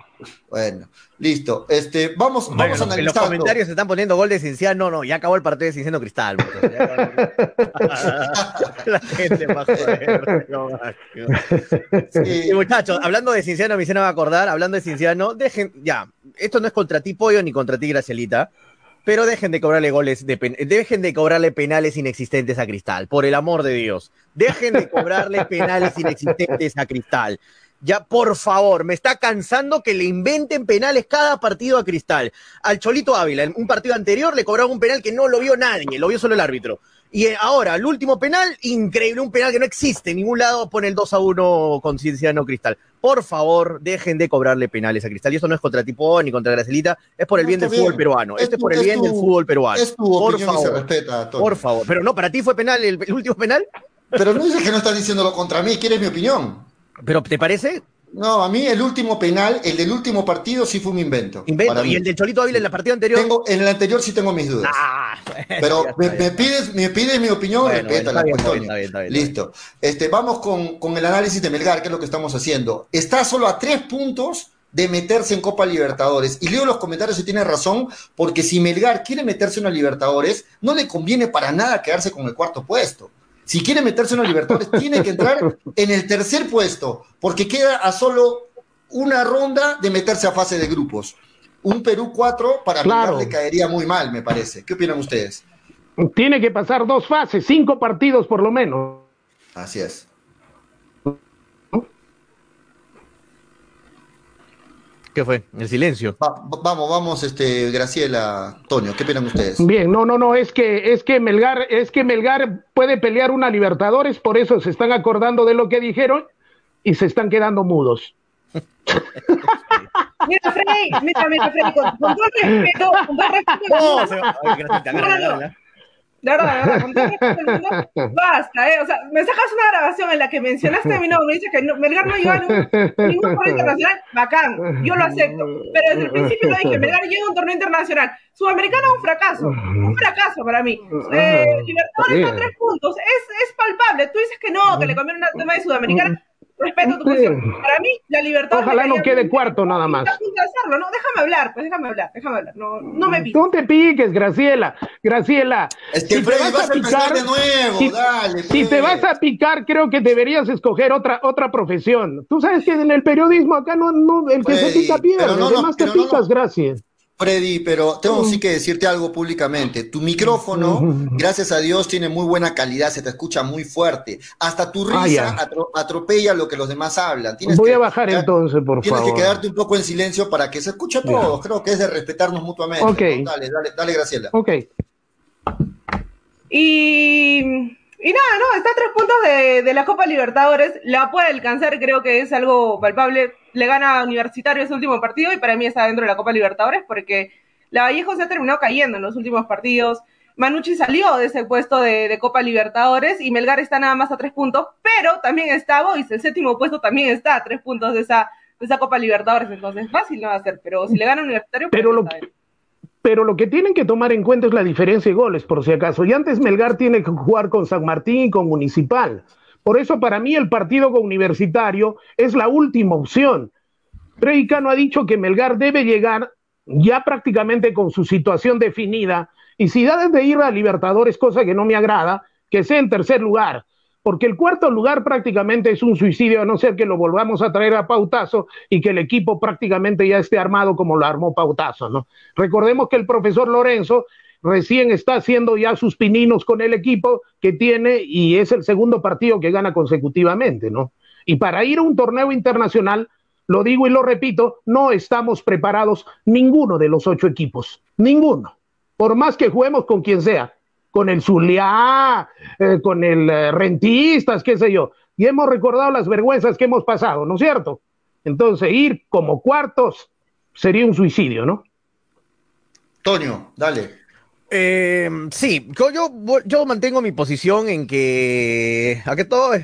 Bueno, listo. Este, vamos, Bueno, vamos en los analizando. comentarios se están poniendo gol de Cinciano. No, ya acabó el partido de Cinciano Cristal. La gente va a joder. no va. Sí. Y muchachos, hablando de Cinciano, me hicieron acordar, hablando de Cinciano, dejen, ya, esto no es contra ti, Pollo, ni contra ti, Gracielita, pero dejen de cobrarle goles, de dejen de cobrarle penales inexistentes a Cristal, por el amor de Dios. Dejen de cobrarle penales inexistentes a Cristal. Ya, por favor, me está cansando que le inventen penales cada partido a Cristal. Al Cholito Ávila, en un partido anterior le cobraron un penal que no lo vio nadie, lo vio solo el árbitro. Y eh, ahora, el último penal, increíble, un penal que no existe en ningún lado, pone el 2 a 1 con Cienciano Cristal. Por favor, dejen de cobrarle penales a Cristal. Y esto no es contra Tipo ni contra Gracelita, es por el No, bien del fútbol peruano. Es Este es por el bien tu- del fútbol peruano. Es tu por favor, respeta, por favor. Pero no, para ti fue penal el, el último penal. Pero no dices que no estás diciéndolo contra mí, ¿quieres mi opinión? ¿Pero te parece? No, a mí el último penal, el del último partido, sí fue un invento. Invento. Y el del Cholito Ávila en la partida anterior. Tengo, en el anterior sí tengo mis dudas. Ah, Pero ya me, pides, me pides mi opinión, Bueno, la está bien, cuestión. está bien, está bien, está bien. Listo. Este, vamos con, con el análisis de Melgar, que es lo que estamos haciendo. Está solo a tres puntos de meterse en Copa Libertadores. Y leo los comentarios y tiene razón, porque si Melgar quiere meterse en una Libertadores, no le conviene para nada quedarse con el cuarto puesto. Si quiere meterse en una Libertadores, tiene que entrar en el tercer puesto, porque queda a solo una ronda de meterse a fase de grupos. Un Perú 4 para Claro. Le caería muy mal, me parece. ¿Qué opinan ustedes? tiene que pasar dos fases, cinco partidos por lo menos. Así es. ¿Qué fue? El silencio. Va- vamos, vamos, este, Graciela, Antonio, ¿qué opinan ustedes? Bien, no, no, no, es que, es que Melgar, es que Melgar puede pelear una Libertadores, por eso se están acordando de lo que dijeron y se están quedando mudos. Mira, Freddy, mira, mira, Freddy, con, todo respeto, con todo respeto. De verdad, de verdad, con todo el respeto del mundo, basta, ¿eh? O sea, me sacas una grabación en la que mencionaste mi nombre y dices que no, Melgar no llegó a ningún, ningún torneo internacional, bacán, yo lo acepto. Pero desde el principio lo dije, Melgar llega a un torneo internacional. Sudamericano es un fracaso, un fracaso para mí. Eh, Libertadores son tres puntos, es, es palpable. Tú dices que no, que le conviene un tema de Sudamericana. Respeto tu posición. Para mí, la Libertadores. Ojalá no quede cuarto nada más. Hacerlo, ¿no? Déjame hablar, pues déjame hablar, déjame hablar. No, no me pises. No te piques, Graciela. Graciela, Es que si te Freddy, vas vas a picar, de nuevo, si, dale. si te vas a picar, creo que deberías escoger otra otra profesión. Tú sabes que en el periodismo acá no, no el que se Freddy, pica pierde, no además te picas, gracias. Freddy, pero tengo sí que decirte algo públicamente. Tu micrófono, gracias a Dios, tiene muy buena calidad, se te escucha muy fuerte. Hasta tu ah, risa atropella lo que los demás hablan. Voy a bajar entonces, por favor. Tienes que quedarte un poco en silencio para que se escuche todo. Creo que es de respetarnos mutuamente. Ok. Dale, dale, dale, Graciela. Ok. Y, y nada, ¿no? Está a tres puntos de, de la Copa Libertadores. La puede alcanzar, creo que es algo palpable le gana a Universitario ese último partido y para mí está dentro de la Copa Libertadores porque la Vallejo se ha terminado cayendo en los últimos partidos. Manucci salió de ese puesto de, Copa Libertadores y Melgar está nada más a tres puntos, pero también está Boys, el séptimo puesto también está a tres puntos de esa, de esa Copa Libertadores, entonces fácil no va a ser, pero si le gana Universitario... Pero lo, que, pero lo que tienen que tomar en cuenta es la diferencia de goles, por si acaso. Y antes Melgar tiene que jugar con San Martín y con Municipal. Por eso para mí el partido Universitario es la última opción. Freddy ha dicho que Melgar debe llegar ya prácticamente con su situación definida y si da de ir a Libertadores, cosa que no me agrada, que sea en tercer lugar, porque el cuarto lugar prácticamente es un suicidio, a no ser que lo volvamos a traer a Pautazo y que el equipo prácticamente ya esté armado como lo armó Pautazo, ¿no? Recordemos que el profesor Lorenzo recién está haciendo ya sus pininos con el equipo que tiene y es el segundo partido que gana consecutivamente, ¿no? Y para ir a un torneo internacional, lo digo y lo repito, no estamos preparados ninguno de los ocho equipos, ninguno. Por más que juguemos con quien sea, con el Zuliá, eh, con el eh, Rentistas, qué sé yo, y hemos recordado las vergüenzas que hemos pasado, ¿no es cierto? Entonces, ir como cuartos sería un suicidio, ¿no? Toño, dale. Eh, sí, yo, yo, mantengo mi posición en que. ¿A qué todo?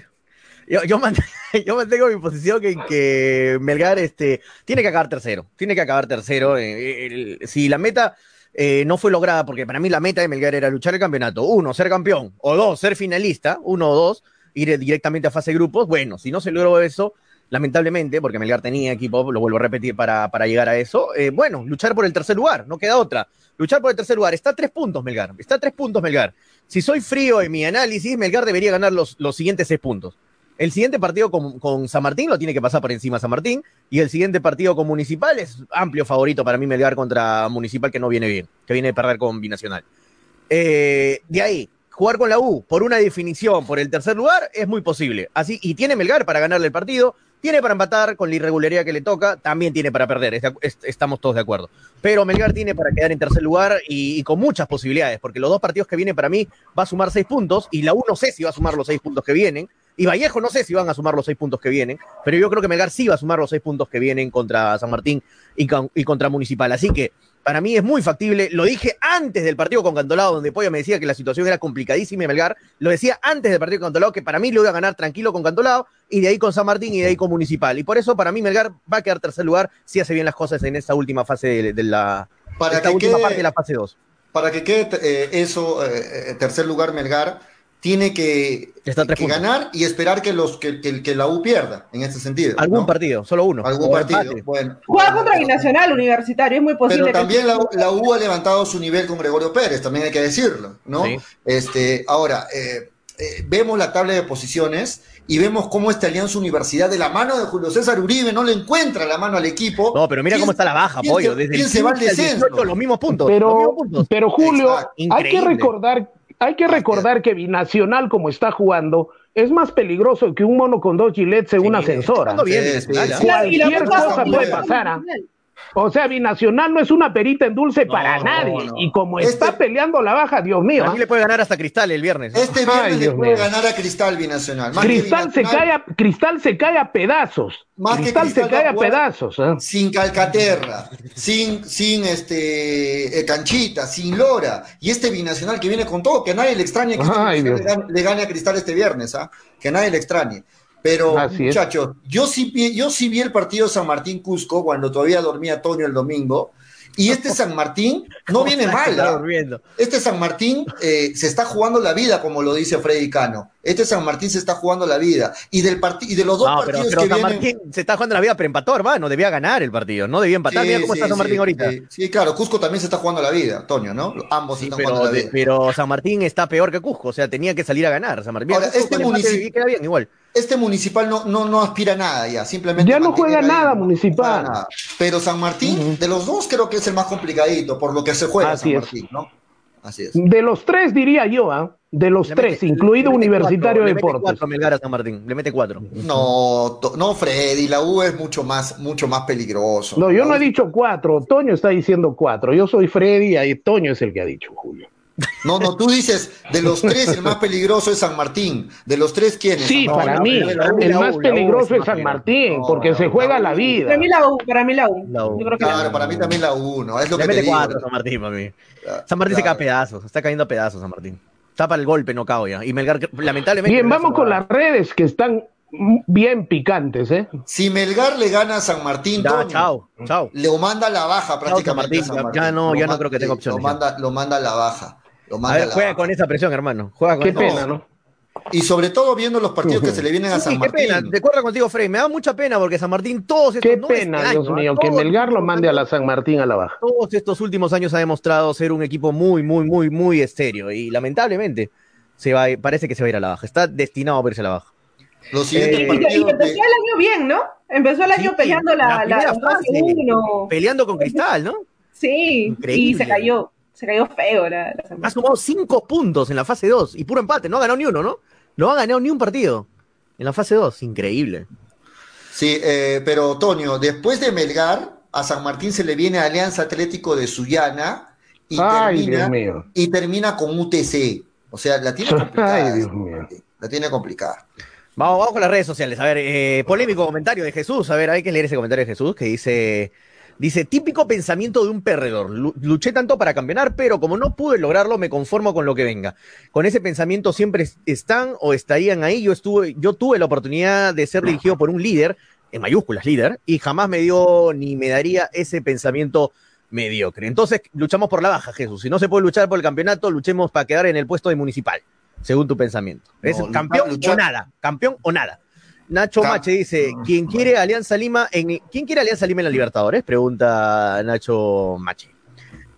Yo, yo, mantengo, mi posición en que Melgar este, tiene que acabar tercero. Tiene que acabar tercero. Eh, si la meta eh, no fue lograda, porque para mí la meta de Melgar era luchar el campeonato. Uno, ser campeón. O dos, ser finalista. Uno o dos, ir directamente a fase de grupos. Bueno, si no se logró eso, lamentablemente, porque Melgar tenía equipo, lo vuelvo a repetir para, para llegar a eso, bueno, luchar por el tercer lugar, no queda otra luchar por el tercer lugar. Está a tres puntos Melgar, está a tres puntos Melgar. Si soy frío en mi análisis, Melgar debería ganar los, los siguientes seis puntos. El siguiente partido con, San Martín lo tiene que pasar por encima San Martín. Y el siguiente partido con Municipal es amplio favorito para mí Melgar contra Municipal, que no viene bien, que viene a perder con Binacional. Eh, de ahí, jugar con la U por una definición por el tercer lugar es muy posible. Así, y tiene Melgar para ganarle el partido. Tiene para empatar con la irregularidad que le toca, también tiene para perder, estamos todos de acuerdo. Pero Melgar tiene para quedar en tercer lugar y, con muchas posibilidades, porque los dos partidos que vienen para mí va a sumar seis puntos y la U no sé si va a sumar los seis puntos que vienen. Y Vallejo no sé si van a sumar los seis puntos que vienen, pero yo creo que Melgar sí va a sumar los seis puntos que vienen contra San Martín y, y contra Municipal. Así que para mí es muy factible. Lo dije antes del partido con Cantolao, donde Pollo me decía que la situación era complicadísima y Melgar. Lo decía antes del partido con Cantolao, que para mí lo iba a ganar tranquilo con Cantolao, y de ahí con San Martín y de ahí con Municipal. Y por eso para mí Melgar va a quedar tercer lugar si hace bien las cosas en esta última fase de, la para esta última parte de la fase 2. Para que quede eh, eso, eh, eh, tercer lugar Melgar, tiene que, ganar y esperar que, los, que, que, la U pierda, en este sentido. Algún partido, solo uno. Algún partido, bueno. Juega contra Binacional Universitario, es muy posible. Pero también la, U ha levantado su nivel con Gregorio Pérez, también hay que decirlo, ¿no? Este, ahora, eh, eh, vemos la tabla de posiciones y vemos cómo esta Alianza Universidad de la mano de Julio César Uribe no le encuentra la mano al equipo. No, pero mira cómo está la baja, pollo. Desde el se va al descenso? los mismos puntos. Pero, pero Julio, hay que recordar hay que recordar que Binacional, como está jugando, es más peligroso que un mono con dos gilets en una ascensora. Cualquier cosa puede pasar. ¿Ah? O sea, Binacional no es una perita en dulce para nadie. Y como está este- peleando la baja, Dios mío. Aquí ¿ah? le puede ganar hasta Cristal el viernes. Este viernes le puede ganar a Cristal Binacional. Cristal, se cae a, Cristal se cae a pedazos. Cristal, se cae a pedazos. ¿eh? Sin Calcaterra, sin, sin este, eh, Canchita, sin Lora. Y este Binacional que viene con todo, que nadie le extrañe que este le, gane, a Cristal este viernes. ¿ah? Que nadie le extrañe. Pero, muchachos, yo sí, vi, yo sí vi el partido San Martín Cusco cuando todavía dormía Toño el domingo. Y este San Martín no viene mal. Este San Martín eh, se está jugando la vida, como lo dice Freddy Cano. Este San Martín se está jugando la vida. Y, del y de los dos partidos pero, San Martín se está jugando la vida, pero empató, hermano. Debía ganar el partido. No debía empatar. Mira cómo está San Martín ahorita. Sí, claro. Cusco también se está jugando la vida, Toño, ¿no? Ambos se están jugando la vida. Pero San Martín está peor que Cusco. O sea, tenía que salir a ganar. San Martín. Ahora, este municipio. Queda bien, igual. Este municipal no, no, no aspira a nada ya, simplemente. Ya no juega nada municipal. Pero San Martín, de los dos, creo que es el más complicadito, por lo que se juega San Martín, ¿no? Así es. De los tres, diría yo, ¿ah? De los tres, incluido Universitario de Deportes. Le mete cuatro a San Martín, le mete cuatro. No, no, Freddy, la U es mucho más, mucho más peligroso. No, yo no he dicho cuatro, Toño está diciendo cuatro. Yo soy Freddy y Toño es el que ha dicho, Julio. No, no, tú dices, de los tres el más peligroso es San Martín. De los tres, ¿quién es? Sí, para mí, el más peligroso es San Martín, porque se juega la vida. Para mí la U, para mí la U. claro, para mí también la U, ¿no? Es lo que te digo. cuatro San Martín para mí. San Martín se cae a pedazos, está cayendo a pedazos San Martín. Está para el golpe, no cao ya. Y Melgar, lamentablemente. Bien, vamos con las redes que están bien picantes, ¿eh? Si Melgar le gana a San Martín, ya, chao, chao. Le manda la baja prácticamente. San Martín, Ya, no, ya no creo que tenga opción. Lo manda, lo manda a la baja juega con esa presión, hermano. Juega con Qué pena, ¿no? Y sobre todo viendo los partidos que se le vienen a San Martín. Qué pena, de acuerdo contigo, Frey. Me da mucha pena porque San Martín, todos estos Qué pena, Dios mío, que Melgar lo mande a la San Martín a la baja. Todos estos últimos años ha demostrado ser un equipo muy, muy, muy, muy estéreo. Y lamentablemente se va, parece que se va a ir a la baja. Está destinado a verse a la baja. Los siguientes eh, partidos. Y empezó el año bien, ¿no? Empezó el año peleando la, la, fase Peleando con Cristal, ¿no? Sí, y se cayó se cayó feo la, Ha sumado cinco puntos en la fase 2 y puro empate, no ha ganado ni uno, ¿no? No ha ganado ni un partido en la fase 2, increíble. Sí, eh, pero Tonio, después de Melgar, a San Martín se le viene Alianza Atlético de Sullana y, termina, y termina con UTC. O sea, la tiene complicada. La tiene complicada. Vamos, vamos con las redes sociales. A ver, eh, polémico comentario de Jesús. A ver, hay que leer ese comentario de Jesús que dice: Dice, típico pensamiento de un perdedor. Luché tanto para campeonar, pero como no pude lograrlo, me conformo con lo que venga. Con ese pensamiento siempre están o estarían ahí. Yo, estuve, yo tuve la oportunidad de ser dirigido por un líder, en mayúsculas líder, y jamás me dio ni me daría ese pensamiento mediocre. Entonces, luchamos por la baja, Jesús. Si no se puede luchar por el campeonato, luchemos para quedar en el puesto de municipal, según tu pensamiento. ¿Es campeón o nada? ¿Campeón o nada? Nacho Mache dice, ¿quién quiere Alianza Lima en quién quiere Alianza Lima en la Libertadores? Pregunta Nacho Mache.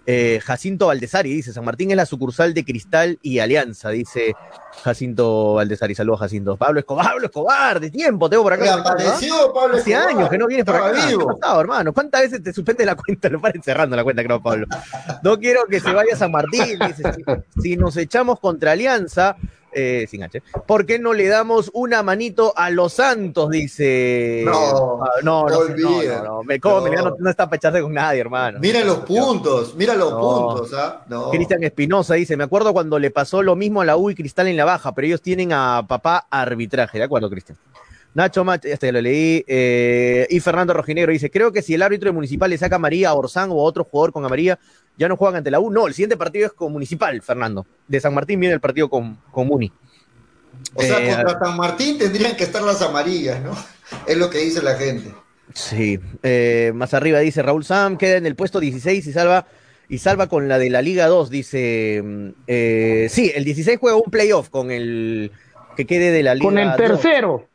Eh, Jacinto Valdesari dice, San Martín es la sucursal de Cristal y Alianza, dice Jacinto Valdesari. Saludos, Jacinto. Pablo Escobar, Pablo Escobar, de tiempo, tengo por acá. apareció Pablo Hace años que no vienes por acá. ¿Qué pasado, hermano? ¿Cuántas veces te suspende la cuenta? Lo paren cerrando la cuenta, creo, Pablo. No quiero que se vaya San Martín, dice, si nos echamos contra Alianza, eh, sin H. ¿Por qué no le damos una manito a los Santos? Dice. No, ah, no, no, no, no, Me come, no. no, está para con nadie, hermano. Mira los puntos, mira los puntos. ¿ah? Cristian Espinosa dice: Me acuerdo cuando le pasó lo mismo a la U y Cristal en la baja, pero ellos tienen a papá arbitraje. ¿De acuerdo, Cristian? Nacho Mach, este lo leí. Eh, y Fernando Rojinegro dice: Creo que si el árbitro de Municipal le saca a María a Orsán o a otro jugador con María, ya no juegan ante la U. No, el siguiente partido es con Municipal, Fernando. De San Martín viene el partido con, con Muni. O sea, eh, contra San Martín tendrían que estar las amarillas, ¿no? Es lo que dice la gente. Sí. Eh, más arriba dice Raúl Sam, queda en el puesto 16 y salva y salva con la de la Liga 2, dice. Eh, sí, el 16 juega un playoff con el que quede de la Liga Con el tercero.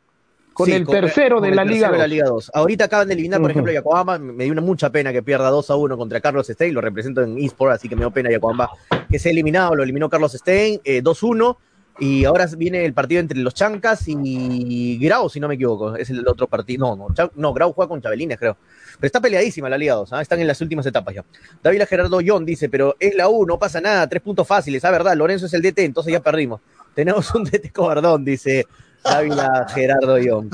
Con el tercero, de, la Liga de la Liga 2. Ahorita acaban de eliminar, por ejemplo, Yacoamba. Me dio una mucha pena que pierda 2 a 1 contra Carlos Stein. Lo represento en eSport, así que me dio pena Yacoamba que se ha eliminado. Lo eliminó Carlos Stein, 2-1. Y ahora viene el partido entre los Chancas y Grau, si no me equivoco. Es el otro partido. No, no, no Grau juega con Chabelines, creo. Pero está peleadísima la Liga 2, ¿ah? están en las últimas etapas ya. David Gerardo John dice, pero es la U, no pasa nada, tres puntos fáciles. Ah, verdad, Lorenzo es el DT, entonces ya perdimos. Tenemos un DT cobardón, dice Dávila Gerardo John.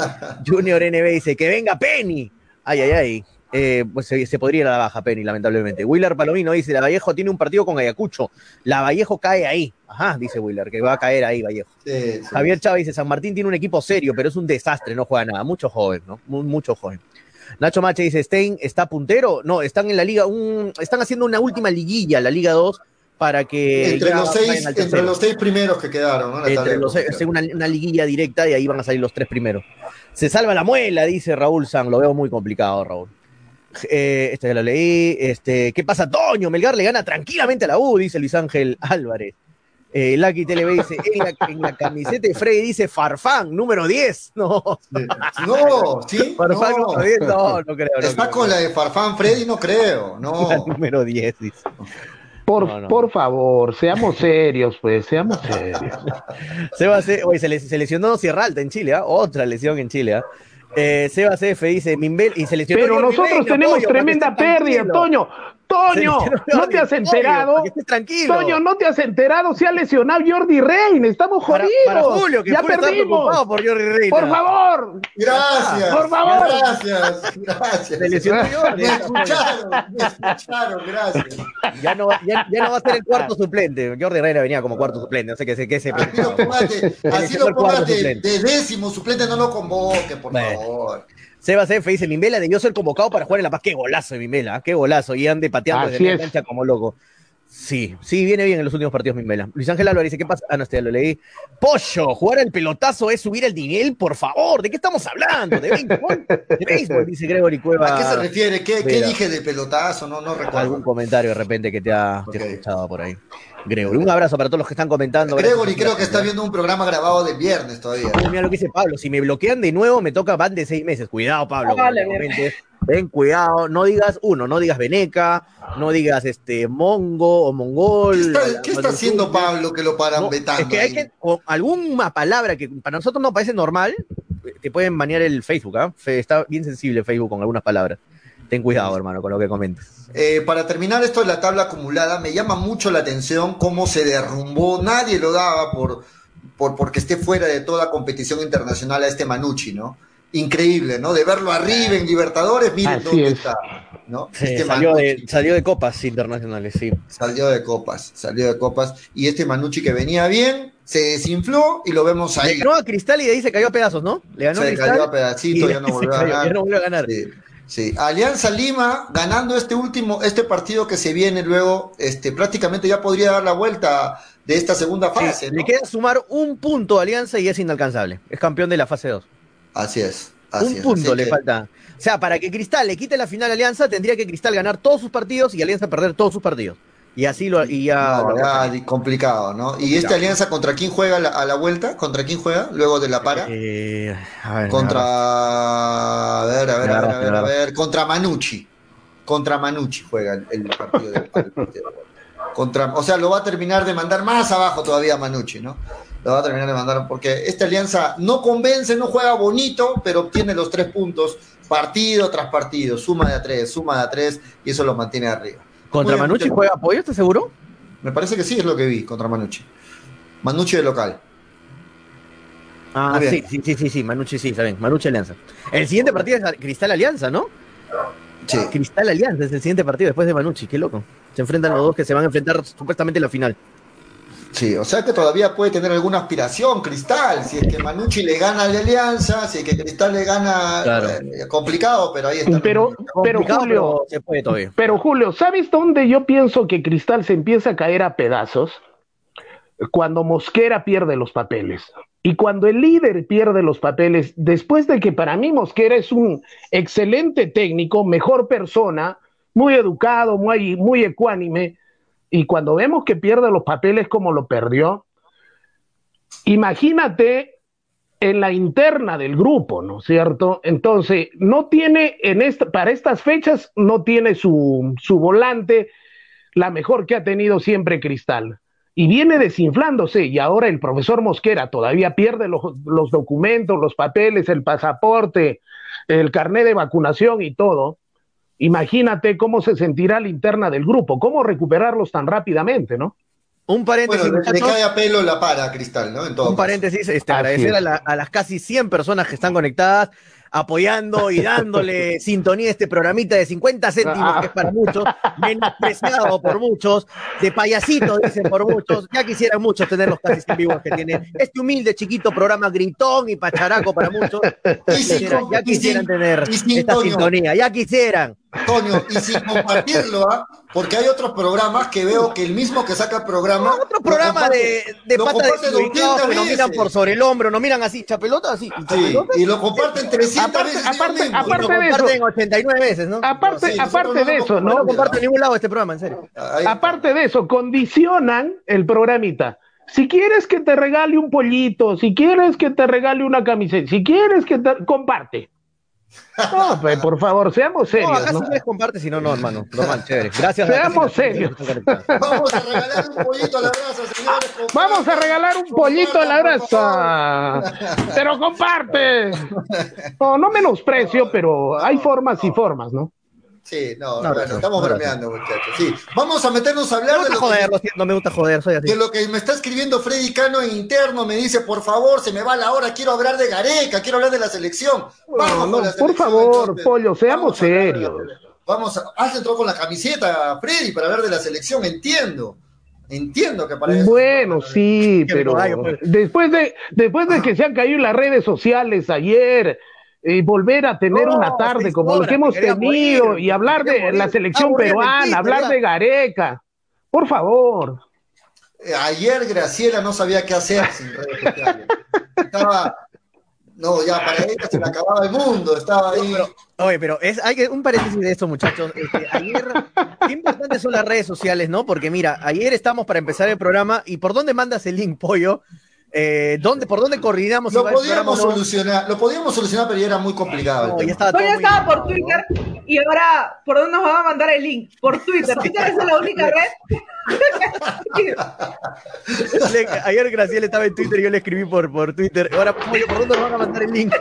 Junior NB dice, que venga Penny. Ay, ay, ay. Eh, pues se, podría ir a la baja, Penny, lamentablemente. Willer Palomino dice: La Vallejo tiene un partido con Ayacucho. La Vallejo cae ahí. Ajá, dice Willer, que va a caer ahí Vallejo. Javier Chávez dice: San Martín tiene un equipo serio, pero es un desastre, no juega nada. Mucho joven, ¿no? mucho joven. Nacho Mache dice: Stein está puntero. No, están en la liga, un, están haciendo una última liguilla, la Liga 2, para que. Entre, los seis, entre los seis primeros que quedaron, ¿no? Entre los seis, una, una liguilla directa y ahí van a salir los tres primeros. Se salva la muela, dice Raúl San. Lo veo muy complicado, Raúl. Eh, este ya lo leí. Este, ¿Qué pasa, Toño? Melgar le gana tranquilamente a la U, dice Luis Ángel Álvarez. Eh, Lucky TV dice, en la, camiseta de Freddy dice Farfán, número 10. No, no, ¿sí? Farfán no. número 10, no, no creo. Está con la de Farfán Freddy, no creo, no. número 10, dice. Por, por favor, seamos serios, pues, seamos serios. Seba, se, oye, se, lesionó Sierra Alta en Chile, ¿ah? otra lesión en Chile. ¿ah? Eh, Seba CF dice Mimbel y se lesionó. Pero nosotros tenemos tremenda pérdida, Toño. Toño, no te has enterado. tranquilo. Toño, no te has enterado. Se ha lesionado Jordi Reina. Estamos jodidos. Para, Julio, que ya perdimos. por Jordi Reina. Por favor. Gracias. Por favor. Gracias. Gracias. Se lesionó Jordi. Me escucharon, me escucharon. Gracias. Ya no, ya, ya no va a ser el cuarto suplente. Jordi Reina venía como cuarto suplente. No sé qué, qué se. Así lo pongas así lo pongas de, de, décimo suplente. No lo convoque, por bueno. favor. Sebas F dice, Mimbela debió ser convocado para jugar en La Paz. Qué golazo de Mimbela, qué golazo. Y ande pateando desde la cancha como loco. Sí, sí, viene bien en los últimos partidos Mimbela. Luis Ángel Álvarez dice, ¿qué pasa? Ah, no, este ya lo leí. Pollo, jugar el pelotazo es subir el nivel, por favor. ¿De qué estamos hablando? ¿De béisbol? De béisbol, dice Gregory Cueva. ¿A qué se refiere? ¿Qué, ¿qué dije de pelotazo? No, no recuerdo. Algún comentario de repente que te ha, okay. te ha escuchado por ahí. Gregory. Un abrazo para todos los que están comentando. Gregory, creo que está viendo un programa grabado de viernes todavía. Mira lo que dice Pablo, si me bloquean de nuevo me toca van de seis meses. Cuidado, Pablo. Vale, Ven, cuidado, no digas uno, no digas Veneca, no digas este Mongo o Mongol. ¿Qué está, ¿qué está haciendo Pablo que lo paran no, vetando? Es que hay que, con alguna palabra que para nosotros no parece normal, te pueden banear el Facebook, ¿ah? ¿eh? Está bien sensible Facebook con algunas palabras. Ten cuidado, hermano, con lo que comentas. Eh, para terminar esto de la tabla acumulada, me llama mucho la atención cómo se derrumbó. Nadie lo daba por, por porque esté fuera de toda competición internacional a este Manucci, ¿no? Increíble, ¿no? De verlo arriba en Libertadores, miren Así dónde es. está. ¿no? Sí, Este salió, Manucci. de, salió de copas internacionales, sí. Salió de copas, salió de copas. Y este Manucci que venía bien, se desinfló y lo vemos Le ahí. ganó a Cristal y de ahí se cayó a pedazos, ¿no? Le ganó a Se Cristal. cayó a pedacitos, y ya no volvió a cayó, ganar. ya no volvió a ganar. Sí, sí. Alianza Lima ganando este último, este partido que se viene luego, este, prácticamente ya podría dar la vuelta de esta segunda Sí, fase. ¿no? Le queda sumar un punto a Alianza y es inalcanzable. Es campeón de la fase 2. Así es. Así Un es, punto así le que- falta. O sea, para que Cristal le quite la final a Alianza, tendría que Cristal ganar todos sus partidos y Alianza perder todos sus partidos. Y así lo. Y ya, No, lo- ya, di- complicado, ¿no? ¿Y esta alianza contra quién juega a la, a la vuelta? ¿Contra quién juega luego de la para? Eh, a ver, Contra. A ver, a ver, a ver, a ver, a ver. Contra Manucci. Contra Manucci juega el, el partido del de. Contra, o sea, lo va a terminar de mandar más abajo todavía Manucci, ¿no? Lo va a terminar de mandar porque esta alianza no convence, no juega bonito, pero obtiene los tres puntos partido tras partido, suma de a tres, suma de a tres, y eso lo mantiene arriba. ¿Contra Manucci juega apoyo, estás seguro? Me parece que sí es lo que vi contra Manucci. Manucci de local. Ah, sí, sí, sí, sí, sí, Manucci sí, está bien. Manucci Alianza. El siguiente partido es Cristal Alianza, ¿no? Sí. Cristal Alianza es el siguiente partido después de Manucci, qué loco. Se enfrentan los dos que se van a enfrentar supuestamente en la final. Sí, o sea que todavía puede tener alguna aspiración Cristal, si es que Manucci le gana a la Alianza, si es que Cristal le gana, Claro. eh, complicado, pero ahí está. Pero, pero Julio, pero se puede todavía. pero Julio, ¿sabes dónde yo pienso que Cristal se empieza a caer a pedazos? Cuando Mosquera pierde los papeles. Y cuando el líder pierde los papeles, después de que para mí Mosquera es un excelente técnico, mejor persona, muy educado, muy, muy ecuánime, y cuando vemos que pierde los papeles como lo perdió, imagínate en la interna del grupo, ¿no es cierto? Entonces, no tiene en esta, para estas fechas, no tiene su, su volante, la mejor que ha tenido siempre Cristal. Y viene desinflándose, y ahora el profesor Mosquera todavía pierde los, los documentos, los papeles, el pasaporte, el carnet de vacunación y todo. Imagínate cómo se sentirá la interna del grupo, cómo recuperarlos tan rápidamente, ¿no? Un paréntesis, Bueno, le, cae a pelo la para Cristal, ¿no? En todo Un caso. paréntesis, este, agradecer es. a, la- a las casi 100 personas que están conectadas, apoyando y dándole sintonía a este programita de 50 céntimos, que es para muchos, menospreciado por muchos, de payasito, dicen por muchos. Ya quisieran muchos tener los casi 100 vivos que tiene este humilde, chiquito programa gritón y pacharaco para muchos. Ya quisieran, ya tener esta sintonía, ya quisieran. Toño, y sin compartirlo, ¿ah? Porque hay otros programas que veo que el mismo que saca el programa. Otro programa comparte- de, de pata 200 que nos miran por sobre el hombro, nos miran así, chapelota, así. y Sí, chapelota, y lo comparten 300 Aparte- veces. aparte- mismos. aparte lo de eso- comparten 89 veces, ¿no? Aparte, Sí, aparte no de eso, No ¿no? lo comparto en ningún lado este programa, en serio. Ahí- Aparte de eso, condicionan el programita. Si quieres que te regale un pollito, si quieres que te regale una camiseta, si quieres que te comparte. No, pues, por favor, seamos serios. No, acá ¿no? si comparte, si no, no, hermano. Normal, chévere. Gracias. Seamos serios. Vamos a regalar un pollito a la brasa, señores. Vamos a regalar un pollito a la brasa. Pero comparte. No, no menosprecio, pero hay formas y formas, ¿no? Sí, no, no, bueno, estamos bromeando, muchachos. Sí, vamos a meternos a hablar de lo joder, que, no me gusta joder, soy así. De lo que me está escribiendo Freddy Cano interno, me dice, por favor, se me va la hora, quiero hablar de Gareca, quiero hablar de la selección. Vamos no, por favor, Pollo, seamos serios. Vamos a, has entrado con la camiseta, Freddy, para hablar de la selección, entiendo. Entiendo que para eso. Bueno, sí, pero después de, después de que se han caído las redes sociales ayer, y volver a tener una tarde como lo que hemos tenido y hablar de la selección peruana, hablar de Gareca. Por favor. Eh, ayer Graciela no sabía qué hacer sin redes sociales. Estaba, no, ya para ella se le acababa el mundo, estaba ahí. oye, pero es, hay un paréntesis de esto, muchachos. Este, ayer, qué importantes son las redes sociales, ¿no? Porque mira, ayer estamos para empezar el programa y ¿por dónde mandas el link, pollo? Eh, ¿dónde, ¿Por dónde coordinamos? Lo podíamos solucionar, lo podíamos solucionar, pero ya era muy complicado. No, ya estaba, ya estaba por Twitter y ahora, ¿por dónde nos van a mandar el link? Por Twitter. ¿Twitter es la única red? ayer Graciela estaba en Twitter y yo le escribí por, por Twitter. Ahora, ¿por dónde nos van a mandar el link?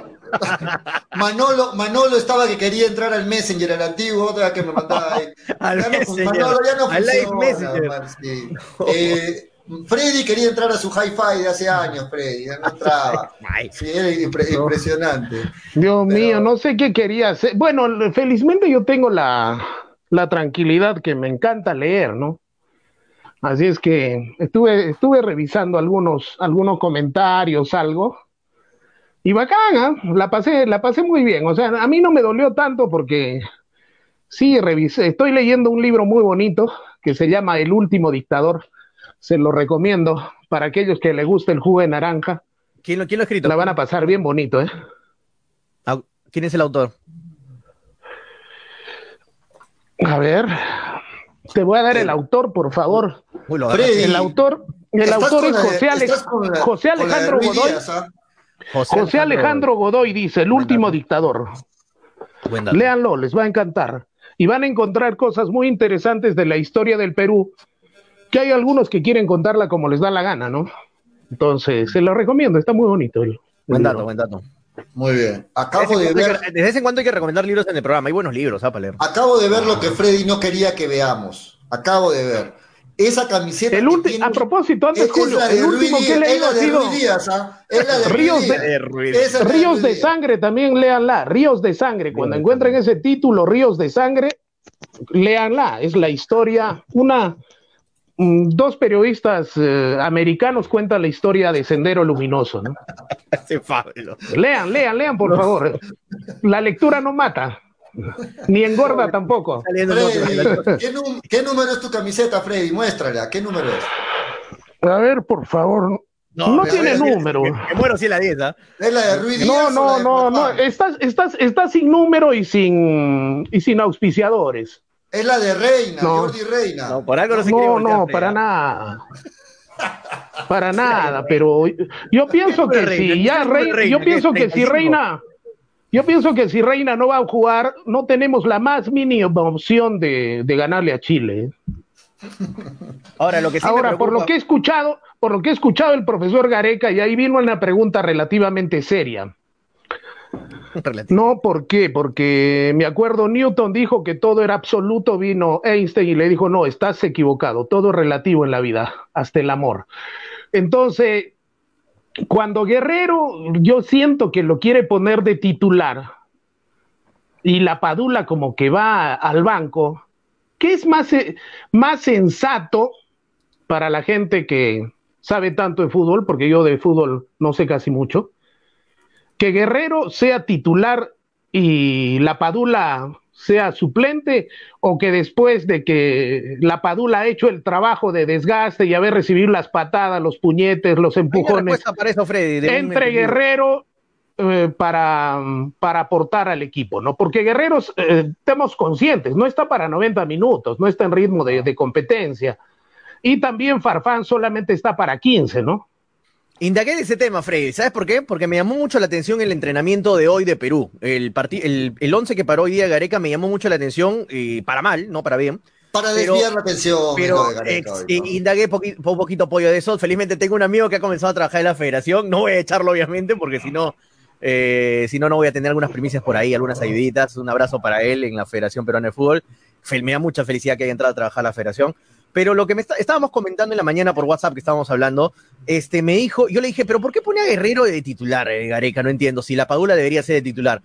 Manolo, Manolo estaba que quería entrar al Messenger, al antiguo, otra que me mandaba ahí. al Messenger, Manolo ya no al Live Messenger. sí. eh, Freddy quería entrar a su hi-fi de hace años, Freddy, no entraba. Sí, era impresionante. Dios mío, no sé qué quería hacer. Bueno, felizmente yo tengo la, la, tranquilidad que me encanta leer, ¿no? Así es que estuve, estuve revisando algunos, algunos comentarios, algo. Y bacán, ¿eh? la pasé, la pasé muy bien. O sea, a mí no me dolió tanto porque sí revisé. Estoy leyendo un libro muy bonito que se llama El último dictador se lo recomiendo para aquellos que les guste el jugo de naranja. ¿Quién lo, quién lo ha escrito? La van a pasar bien bonito, ¿eh? ¿Quién es el autor? A ver, te voy a dar el autor, por favor. el autor, el autor es José, Alejandro Godoy. ¿ah? José, Alejandro Godoy dice, el último dictador. Léanlo, les va a encantar. Y van a encontrar cosas muy interesantes de la historia del Perú que hay algunos que quieren contarla como les da la gana, ¿no? Entonces, se lo recomiendo, está muy bonito. buen dato, buen dato. Muy bien. Acabo de, ver. de vez en cuando hay que recomendar libros en el programa. Hay buenos libros, ¿ah? Acabo de ver lo que Freddy no quería que veamos. Acabo de ver. Esa camiseta. El último, a propósito, antes, Julio, el último que he leído ha sido. Ríos de, Ríos de sangre, también léanla. Ríos de sangre. Cuando encuentren ese título, Ríos de sangre, léanla. Es la historia, una dos periodistas eh, americanos cuentan la historia de Sendero Luminoso, ¿no? lean, lean, lean, por favor. La lectura no mata. Ni engorda tampoco. ¿qué, número es tu camiseta, Freddy? Muéstrala, ¿qué número es? A ver, por favor. No, tiene número. Me muero si la dieta. ¿Es la de Ruiz No, no, no, no. Estás, estás, estás sin número y sin, y sin auspiciadores. Es la de Reina, Jordi Reina. No, por algo no se No, no, para nada. Para nada, pero yo pienso que si ya Reina, yo pienso que si Reina, yo pienso que si Reina no va a jugar, no tenemos la más mínima opción de, ganarle a Chile. Ahora, lo que Ahora por lo que he escuchado, por lo que he escuchado el profesor Gareca, y ahí vino una pregunta relativamente seria. No, ¿por qué? Porque me acuerdo, Newton dijo que todo era absoluto, vino Einstein y le dijo, no, estás equivocado, todo es relativo en la vida, hasta el amor. Entonces, cuando Guerrero, yo siento que lo quiere poner de titular y la Padula como que va al banco, ¿qué es más, eh, más sensato para la gente que sabe tanto de fútbol? Porque yo de fútbol no sé casi mucho que Guerrero sea titular y la Padula sea suplente o que después de que la Padula ha hecho el trabajo de desgaste y haber recibido las patadas, los puñetes, los empujones, entre Guerrero eh, para, para aportar al equipo, ¿no? Porque Guerrero, eh, estemos conscientes, no está para 90 minutos, no está en ritmo de, de competencia. Y también Farfán solamente está para 15, ¿no? Indagué de ese tema, Freddy. ¿Sabes por qué? Porque me llamó mucho la atención el entrenamiento de hoy de Perú. El, el, el once que paró hoy día Gareca me llamó mucho la atención, y para mal, no para bien. Para desviar la atención. Pero indagué un poquito apoyo de eso. Felizmente tengo un amigo que ha comenzado a trabajar en la federación. No voy a echarlo, obviamente, porque si no, eh, si no, no voy a tener algunas primicias por ahí, algunas ayuditas. Un abrazo para él en la Federación Peruana de Fútbol. Me da mucha felicidad que haya entrado a trabajar en la federación. Pero lo que me estábamos comentando en la mañana por WhatsApp que estábamos hablando, este, me dijo, yo le dije, pero ¿por qué pone a Guerrero de titular, eh, Gareca? No entiendo, si la Padula debería ser de titular.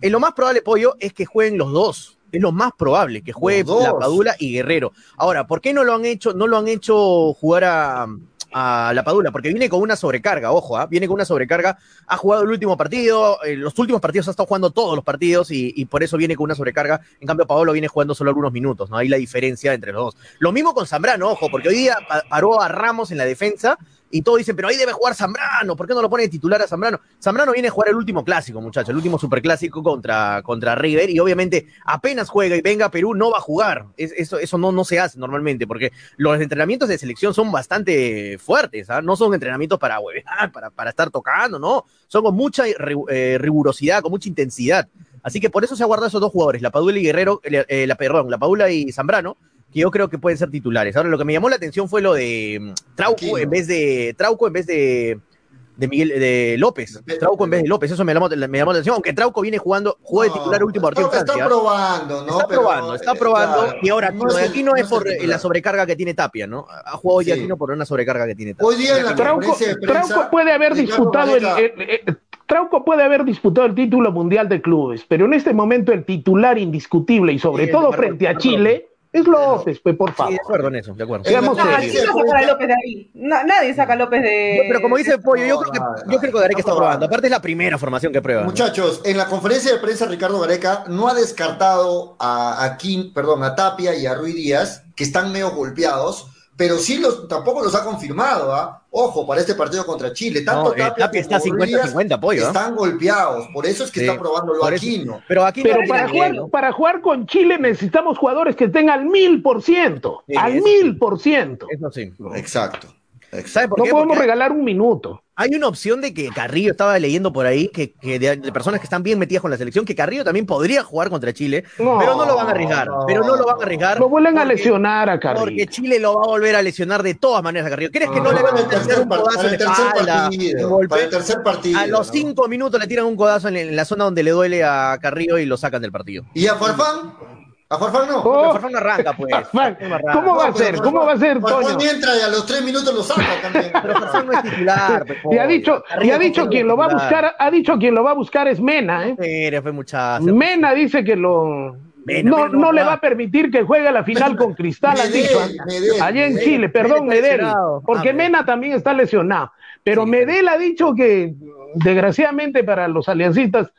Eh, lo más probable, Pollo, es que jueguen los dos. Es lo más probable, que juegue la Padula y Guerrero. Ahora, ¿por qué no lo han hecho, no lo han hecho jugar a, a la Padula, porque viene con una sobrecarga, ojo, ¿ah? viene con una sobrecarga, ha jugado el último partido, en los últimos partidos ha estado jugando todos los partidos y, por eso viene con una sobrecarga, en cambio Paolo viene jugando solo algunos minutos, ¿no? Ahí la diferencia entre los dos. Lo mismo con Zambrano, ojo, porque hoy día paró a Ramos en la defensa y todos dicen, pero ahí debe jugar Zambrano, ¿por qué no lo pone titular a Zambrano? Zambrano viene a jugar el último clásico, muchachos, el último superclásico contra, contra River, y obviamente apenas juega y venga Perú, no va a jugar. eso eso no, no se hace normalmente, porque los entrenamientos de selección son bastante fuertes, ¿ah? no son entrenamientos para para, para estar tocando, no, son con mucha eh, rigurosidad, con mucha intensidad. Así que por eso se ha guardado esos dos jugadores, la Padula y Guerrero, eh, eh, la, perdón, la Padula y Zambrano, que yo creo que pueden ser titulares. Ahora, lo que me llamó la atención fue lo de mm, Trauco en vez de Trauco en vez de, de Miguel de López. Trauco en vez de López, eso me llamó, me llamó la atención, aunque Trauco viene jugando, jugó de titular último partido. Está, está probando, ¿no? Está probando, está probando. y ahora, no de aquí no es por la sobrecarga que tiene Tapia, ¿no? Ha jugado hoy aquí no por una sobrecarga que tiene Tapia. Hoy día en la Trauco, Trauco puede haber disputado el, Trauco puede haber disputado el título mundial de clubes, pero en este momento el titular indiscutible y sobre todo frente a Chile es López, pues, por favor. Sí, de acuerdo en eso, de acuerdo. Seamos no, nadie saca a López de ahí. nadie saca a López de. pero como dice el Pollo, yo creo que, yo creo que Gareca está probando. Aparte es la primera formación que prueba. Muchachos, en la conferencia de prensa Ricardo Gareca no ha descartado a, a Kim, perdón, a Tapia y a Ruiz Díaz, que están medio golpeados pero sí los, tampoco los ha confirmado, ¿ah? Ojo, para este partido contra Chile. Tanto no, Tapia, está 50-50 apoyo. ¿ah? Están golpeados, por eso es que está probando lo Aquino. Pero, aquí pero para, jugar, para jugar con Chile necesitamos jugadores que estén al mil por ciento. Al mil por ciento. Eso sí. Exacto. No podemos regalar un minuto. Hay una opción de que Carrillo, estaba leyendo por ahí, que, de, personas que están bien metidas con la selección, que Carrillo también podría jugar contra Chile, pero no lo van a arriesgar. pero no lo van a arriesgar. Lo vuelven a lesionar a Carrillo. Porque Chile lo va a volver a lesionar de todas maneras a Carrillo. ¿Crees que no, le van a hacer un codazo en espalda? Para el tercer partido. A los cinco minutos le tiran un codazo en, la zona donde le duele a Carrillo y lo sacan del partido. ¿Y a Farfán? A Farfán no. Oh, Farfán no arranca, pues. ¿Cómo va a ser? ¿Cómo va a ser, Farfán entra y a los tres minutos lo saca también. Pero Farfán no es titular. Pues, y ha dicho, y ha dicho quien lo va a buscar, ha dicho quien lo va a buscar es Mena, ¿eh? Mira, fue muchacho. Mena dice que lo no, no, le va a permitir que juegue a la final con Cristal, ha dicho. allá en Chile, perdón, Medel, porque ah, Mena también está lesionado. Pero Medel ha dicho que, desgraciadamente para los aliancistas,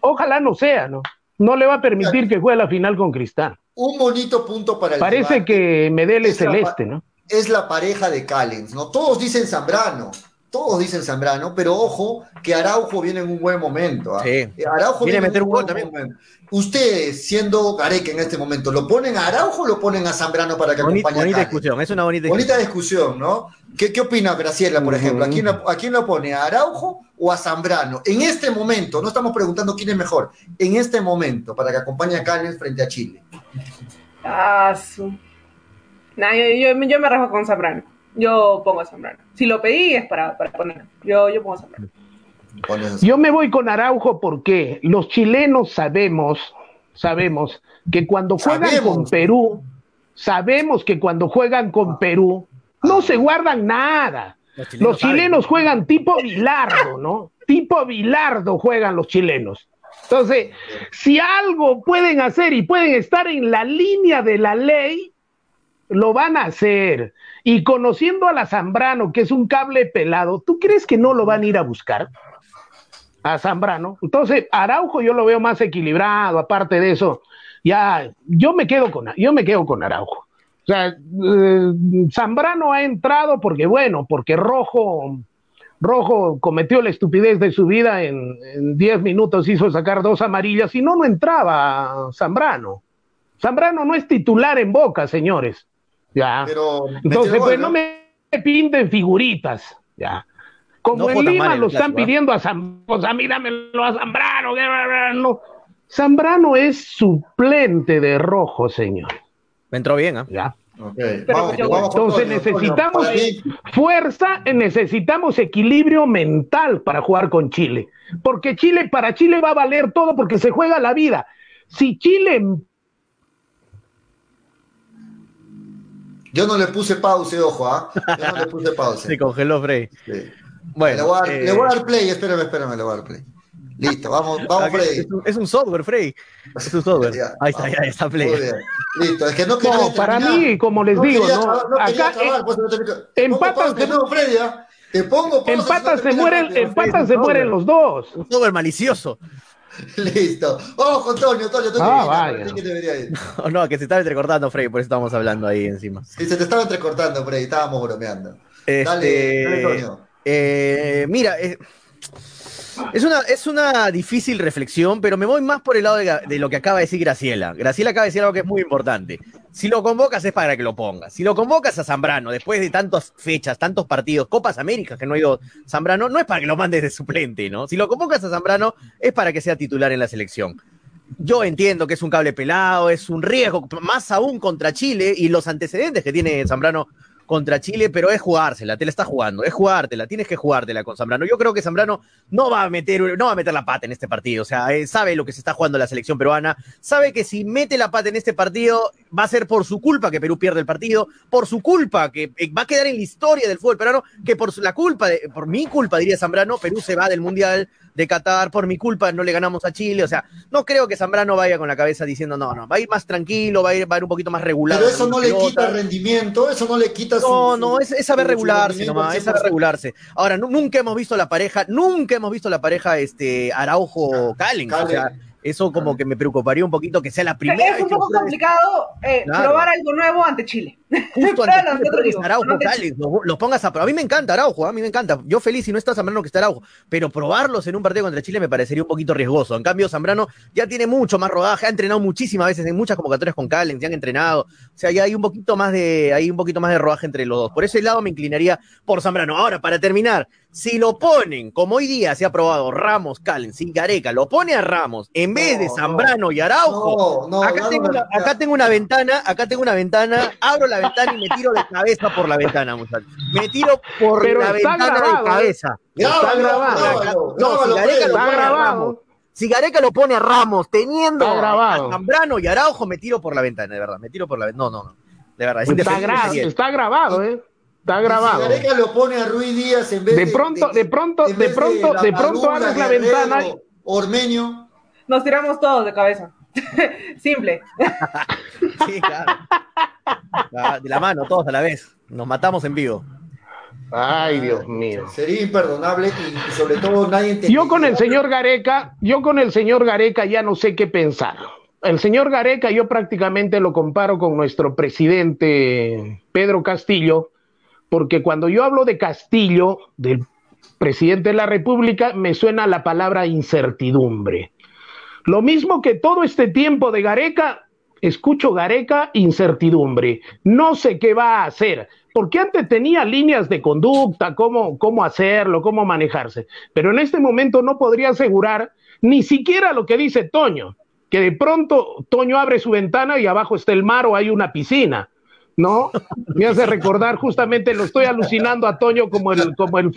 ojalá no sea, ¿no? No le va a permitir que juegue la final con Cristal. Un bonito punto para el Parece que Medel es celeste, ¿no? Es la pareja de Callens, ¿no? Todos dicen Zambrano, todos dicen Zambrano, pero ojo que Araujo viene en un buen momento. ¿ah? Sí. Araujo viene, a meter un gol también. Ustedes, siendo Gareca en este momento, ¿lo ponen a Araujo o lo ponen a Zambrano para que acompañe bonita discusión, es una bonita, bonita discusión. ¿no? ¿Qué, ¿Qué, opina Graciela, por ejemplo? ¿A quién, ¿A quién lo pone? ¿A Araujo o a Zambrano? En este momento, no estamos preguntando quién es mejor, en este momento, para que acompañe a Callens frente a Chile. Ah, su... yo, yo, yo me rajo con Zambrano yo pongo a Zambrano. Si lo pedí es para, para poner. Yo, yo pongo a Zambrano. Yo me voy con Araujo porque los chilenos sabemos, sabemos que cuando juegan con Perú, sabemos que cuando juegan con Perú, no se guardan nada. Los chilenos, juegan tipo Bilardo, ¿no? Tipo Bilardo juegan los chilenos. Entonces, si algo pueden hacer y pueden estar en la línea de la ley, lo van a hacer. Y conociendo a la Zambrano, que es un cable pelado, ¿tú crees que no lo van a ir a buscar? A Zambrano. Entonces, Araujo yo lo veo más equilibrado, aparte de eso, ya, yo me quedo con, yo me quedo con Araujo. O sea, eh, Zambrano ha entrado porque, bueno, porque Rojo, Rojo cometió la estupidez de su vida en 10 minutos, hizo sacar dos amarillas y no, no entraba Zambrano. Zambrano no es titular en Boca, señores. Ya. Pero Entonces, pues no me pinten figuritas. Ya. Como en Lima lo están pidiendo a Zambrano, pues a mí dámelo a Zambrano. No. Zambrano es suplente de rojo, señor. Me entró bien, ¿ah? Ya. Entonces necesitamos fuerza, necesitamos equilibrio mental para jugar con Chile. Porque Chile, para Chile va a valer todo porque se juega la vida. Si Chile Yo no le puse pause, ojo, ¿ah? Yo no le puse pause. Se congeló Frey. Bueno, le voy, a dar, le voy, a dar, play, espérame, espérame, le voy a dar play. Listo, vamos, vamos, Frey. Es un, software, Frey. Es un software. Ahí está, ya está Play. Listo, es que no quería. No, para mí, como les digo, no. no acá pues, empatas de nuevo, Freddy, ¿ah? Te pongo Empatas se mueren, empatas se mueren los dos. Un software malicioso. Listo. Ojo, Antonio, Antonio, Antonio. Ah, vaya. Que debería ir. No, no, que se estaba entrecortando, Frey, por eso estábamos hablando ahí encima. Sí, se te estaba entrecortando, Frey, estábamos bromeando. Este, dale, dale, Antonio. Eh, mira, eh, es una, es una difícil reflexión, pero me voy más por el lado de, lo que acaba de decir Graciela. Graciela acaba de decir algo que es muy importante. Si lo convocas es para que lo pongas. Si lo convocas a Zambrano después de tantas fechas, tantos partidos, Copas Américas que no ha ido Zambrano, no es para que lo mandes de suplente, ¿no? Si lo convocas a Zambrano es para que sea titular en la selección. Yo entiendo que es un cable pelado, es un riesgo, más aún contra Chile y los antecedentes que tiene Zambrano contra Chile, pero es jugársela, te la está jugando, es jugártela, tienes que jugártela con Zambrano. Yo creo que Zambrano no va a meter, no va a meter la pata en este partido, o sea, eh, sabe lo que se está jugando la selección peruana, sabe que si mete la pata en este partido va a ser por su culpa que Perú pierde el partido, por su culpa que eh, va a quedar en la historia del fútbol peruano, que por la culpa, de, por mi culpa diría Zambrano, Perú se va del Mundial de Qatar, por mi culpa no le ganamos a Chile, o sea, no creo que Zambrano vaya con la cabeza diciendo, no, no, va a ir más tranquilo, va a ir, va a ir un poquito más regular. Pero eso no le quita rendimiento, eso no le quita su... No, no, es, es saber regularse nomás, es saber regularse. Ahora, nunca hemos visto la pareja, nunca hemos visto la pareja este, Araujo-Calen, o sea eso como que me preocuparía un poquito que sea la primera. Es un poco complicado eh, probar algo nuevo ante Chile. Justo ante Chile, Araujo, Cali, los, pongas a A mí me encanta Araujo, a mí me encanta. Yo feliz si no está Zambrano que está Araujo, pero probarlos en un partido contra Chile me parecería un poquito riesgoso. En cambio, Zambrano ya tiene mucho más rodaje, ha entrenado muchísimas veces en muchas convocatorias con Calen, ya han entrenado. O sea, ya hay un poquito más de, hay un poquito más de rodaje entre los dos. Por ese lado me inclinaría por Zambrano. Ahora, para terminar, si lo ponen, como hoy día se ha probado Ramos, Callens y Gareca, lo pone a Ramos en vez de Zambrano y Araujo. acá, tengo una, acá, tengo una, ventana, acá tengo una ventana, abro la ventana y me tiro de cabeza por la ventana, muchachos. Me tiro por la ventana de ¿eh? cabeza. Está grabado. No, si Gareca lo pone a Ramos. Si Gareca lo pone a Ramos teniendo a Zambrano y Araujo, me tiro por la ventana, de verdad. Me tiro por la ventana. No, no, no. De verdad. está, está grabado, ¿eh? Está grabado. Si lo pone a Ruiz Díaz en vez de. pronto, de, pronto, de pronto, de, pronto abres la ventana. Ormeño. Nos tiramos todos de cabeza. Simple. sí, claro. De la mano, todos a la vez. Nos matamos en vivo. Ay, Dios mío. Sería imperdonable y, sobre todo nadie Yo con el señor Gareca, yo con el señor Gareca ya no sé qué pensar. El señor Gareca yo prácticamente lo comparo con nuestro presidente Pedro Castillo, porque cuando yo hablo de Castillo, del presidente de la República, me suena la palabra incertidumbre. Lo mismo que todo este tiempo de Gareca, escucho Gareca, incertidumbre. No sé qué va a hacer, porque antes tenía líneas de conducta, cómo, cómo hacerlo, cómo manejarse, pero en este momento no podría asegurar ni siquiera lo que dice Toño, que de pronto Toño abre su ventana y abajo está el mar o hay una piscina. ¿no? Me hace recordar, justamente lo estoy alucinando a Toño como el, como el,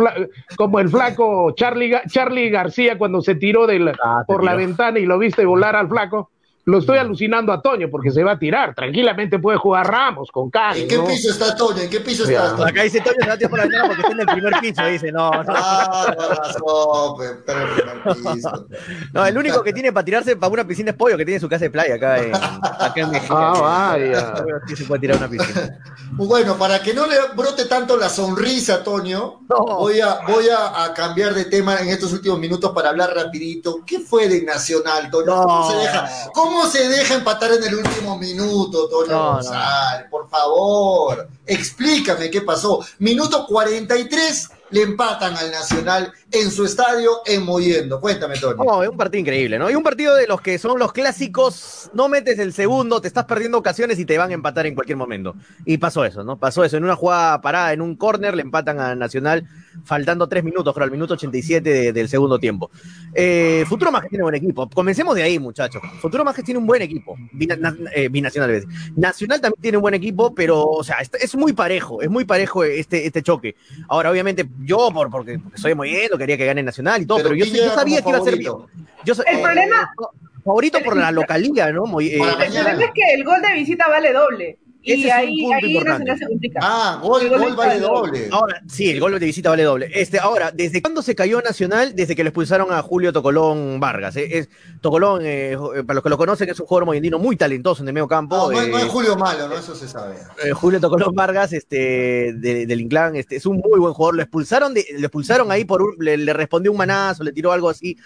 como el flaco Charlie, Charlie García cuando se tiró ah, por la ventana y lo viste volar al flaco. Lo estoy alucinando a Toño porque se va a tirar. Tranquilamente puede jugar Ramos con Cali. ¿En qué piso está Toño? ¿En qué piso está? Toño? Acá dice Toño se va a tirar por la ventana porque está en el primer piso. Dice, no, no. Ah, razón, pero el primer piso. No, el único que tiene para tirarse para una piscina es Pollo, que tiene su casa de playa acá en, acá en México. Ah, vaya. Sí se puede tirar una piscina. Bueno, para que no le brote tanto la sonrisa, Toño, voy, a, voy a, a, cambiar de tema en estos últimos minutos para hablar rapidito. ¿Qué fue de Nacional, Toño? ¿Cómo se deja? ¿Cómo ¿Cómo se deja empatar en el último minuto, Toño González? Por favor, explícame qué pasó. Minuto 43 le empatan al Nacional en su estadio en Moyendo. Cuéntame, Toño. No, es un partido increíble, ¿no? Y un partido de los que son los clásicos, no metes el segundo, te estás perdiendo ocasiones y te van a empatar en cualquier momento. Y pasó eso, ¿no? Pasó eso. En una jugada parada, en un córner, le empatan al Nacional faltando tres minutos, creo, al minuto 87 del segundo tiempo. Eh, Futuro Majes tiene buen equipo. Comencemos de ahí, muchachos. Futuro Majes tiene un buen equipo. Eh, binacional, Nacional también tiene un buen equipo, pero, o sea, es muy parejo, es muy parejo este, este choque. Ahora, obviamente, yo, por, porque, soy movimiento, quería que gane Nacional y todo, pero, yo, sabía que iba a ser bien. Yo, el problema favorito por la localidad, ¿no? Muy, el problema es que el gol de visita vale doble. Y ahí, ahí se complica. Ah, gol, gol, vale doble. Ahora, sí, el gol de visita vale doble. Este, ahora, ¿desde cuándo se cayó Nacional? Desde que le expulsaron a Julio Tocolón Vargas. ¿eh? Es, Tocolón, eh, eh, para los que lo conocen, es un jugador moyendino muy talentoso en el medio campo. No, no, es Julio malo, ¿no? Eso se sabe. Julio Tocolón Vargas, este, del Inclán, este, es un muy buen jugador. Lo expulsaron, de, lo expulsaron ahí por un, le, respondió un manazo, le tiró algo así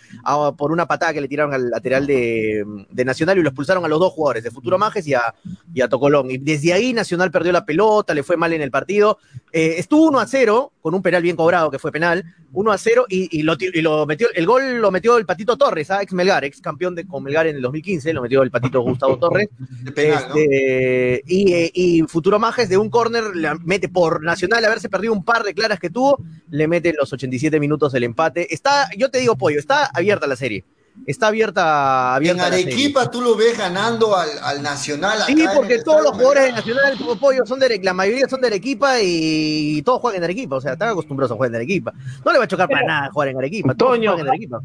por una patada que le tiraron al lateral de, Nacional y lo expulsaron a los dos jugadores, de Futuro Majes y a, y a Tocolón. Y desde ahí Nacional perdió la pelota, le fue mal en el partido. Eh, estuvo 1 a 0, con un penal bien cobrado, que fue penal, 1 a 0, y, lo, metió, el gol lo metió el Patito Torres, ¿ah? ex Melgar, ex campeón de, con Melgar en el 2015, lo metió el Patito Gustavo Torres. Este, y, Futuro Majes de un córner le mete por Nacional, haberse perdido un par de claras que tuvo, le mete en los 87 minutos el empate. Está, yo te digo, Pollo, está abierta la serie está abierta. abierta en Arequipa tú lo ves ganando al, Nacional. Sí, porque todos los jugadores del Nacional Pollo son de la mayoría son de Arequipa y todos juegan en Arequipa, o sea, están acostumbrados a jugar en Arequipa. No le va a chocar para nada jugar en Arequipa. Toño, en Arequipa.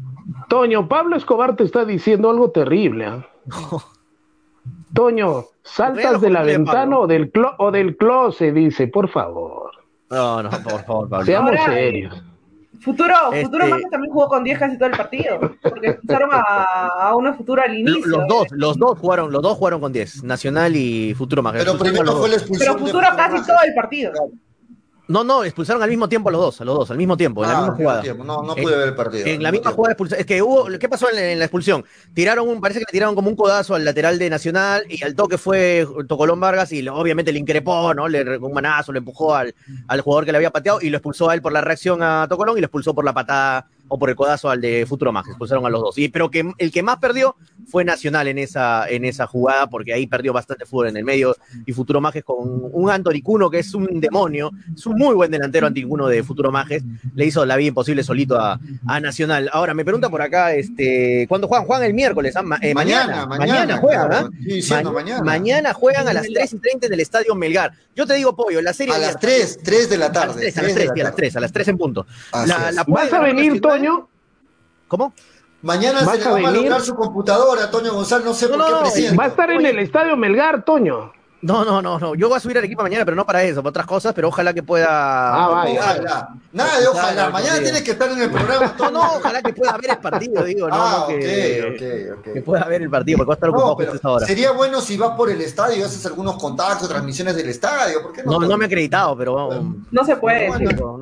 Toño, Pablo Escobar te está diciendo algo terrible. ¿ah? Toño, saltas de la ventana o del, clo o del closet, dice, por favor. No, no, por favor, Pablo. Seamos serios. Futuro, Futuro este, también jugó con 10 casi todo el partido, porque expulsaron a, a una Futuro al inicio. Los dos, los dos jugaron, los dos jugaron con 10, Nacional y Futuro Mágico. Pero primero fue la expulsión. Pero Futuro casi todo el partido. No, no, expulsaron al mismo tiempo a los dos, a los dos, al mismo tiempo, en la ah, misma jugada. No, no pude ver el partido. En la misma jugada expulsión. Es que hubo, ¿qué pasó en, la expulsión? Tiraron un, parece que le tiraron como un codazo al lateral de Nacional y al toque fue Tocolón Vargas y obviamente le increpó, ¿no? Le un manazo, le empujó al, al jugador que le había pateado y lo expulsó a él por la reacción a Tocolón y lo expulsó por la patada o por el codazo al de Futuro Más, expulsaron a los dos. Y, pero que el que más perdió fue Nacional en esa, en esa jugada, porque ahí perdió bastante fútbol en el medio. Y Futuro Majes con un Anthony Cuno, que es un demonio, es un muy buen delantero antiguno de Futuro Majes, le hizo la vida imposible solito a, Nacional. Ahora, me pregunta por acá, este, ¿cuándo juegan? Juegan el miércoles, ¿ah? eh, mañana, mañana, juegan, ¿ah? mañana. juegan a las 3 y 30 en el Estadio Melgar. Yo te digo, Pollo, la serie... A las 3, 3 de la tarde. A las 3, a las 3, a las 3, en punto. La, ¿Vas a venir, Toño? ¿Cómo? Mañana se le va a malocar su computadora, Toño González, no sé por qué presidente. Va a estar en el estadio Melgar, Toño. No, no, no, no. Yo voy a subir al equipo mañana, pero no para eso, para otras cosas, pero ojalá que pueda. Ah, vaya. Ojalá. Nada de ojalá. Mañana tienes que estar en el programa. No, no, ojalá que pueda ver el partido, digo, no, ah, que, que, pueda ver el partido, porque va a estar ocupado no, esta hora. Sería bueno si vas por el estadio, haces algunos contactos, transmisiones del estadio, ¿por qué no? No, no me he acreditado, pero no se puede. no,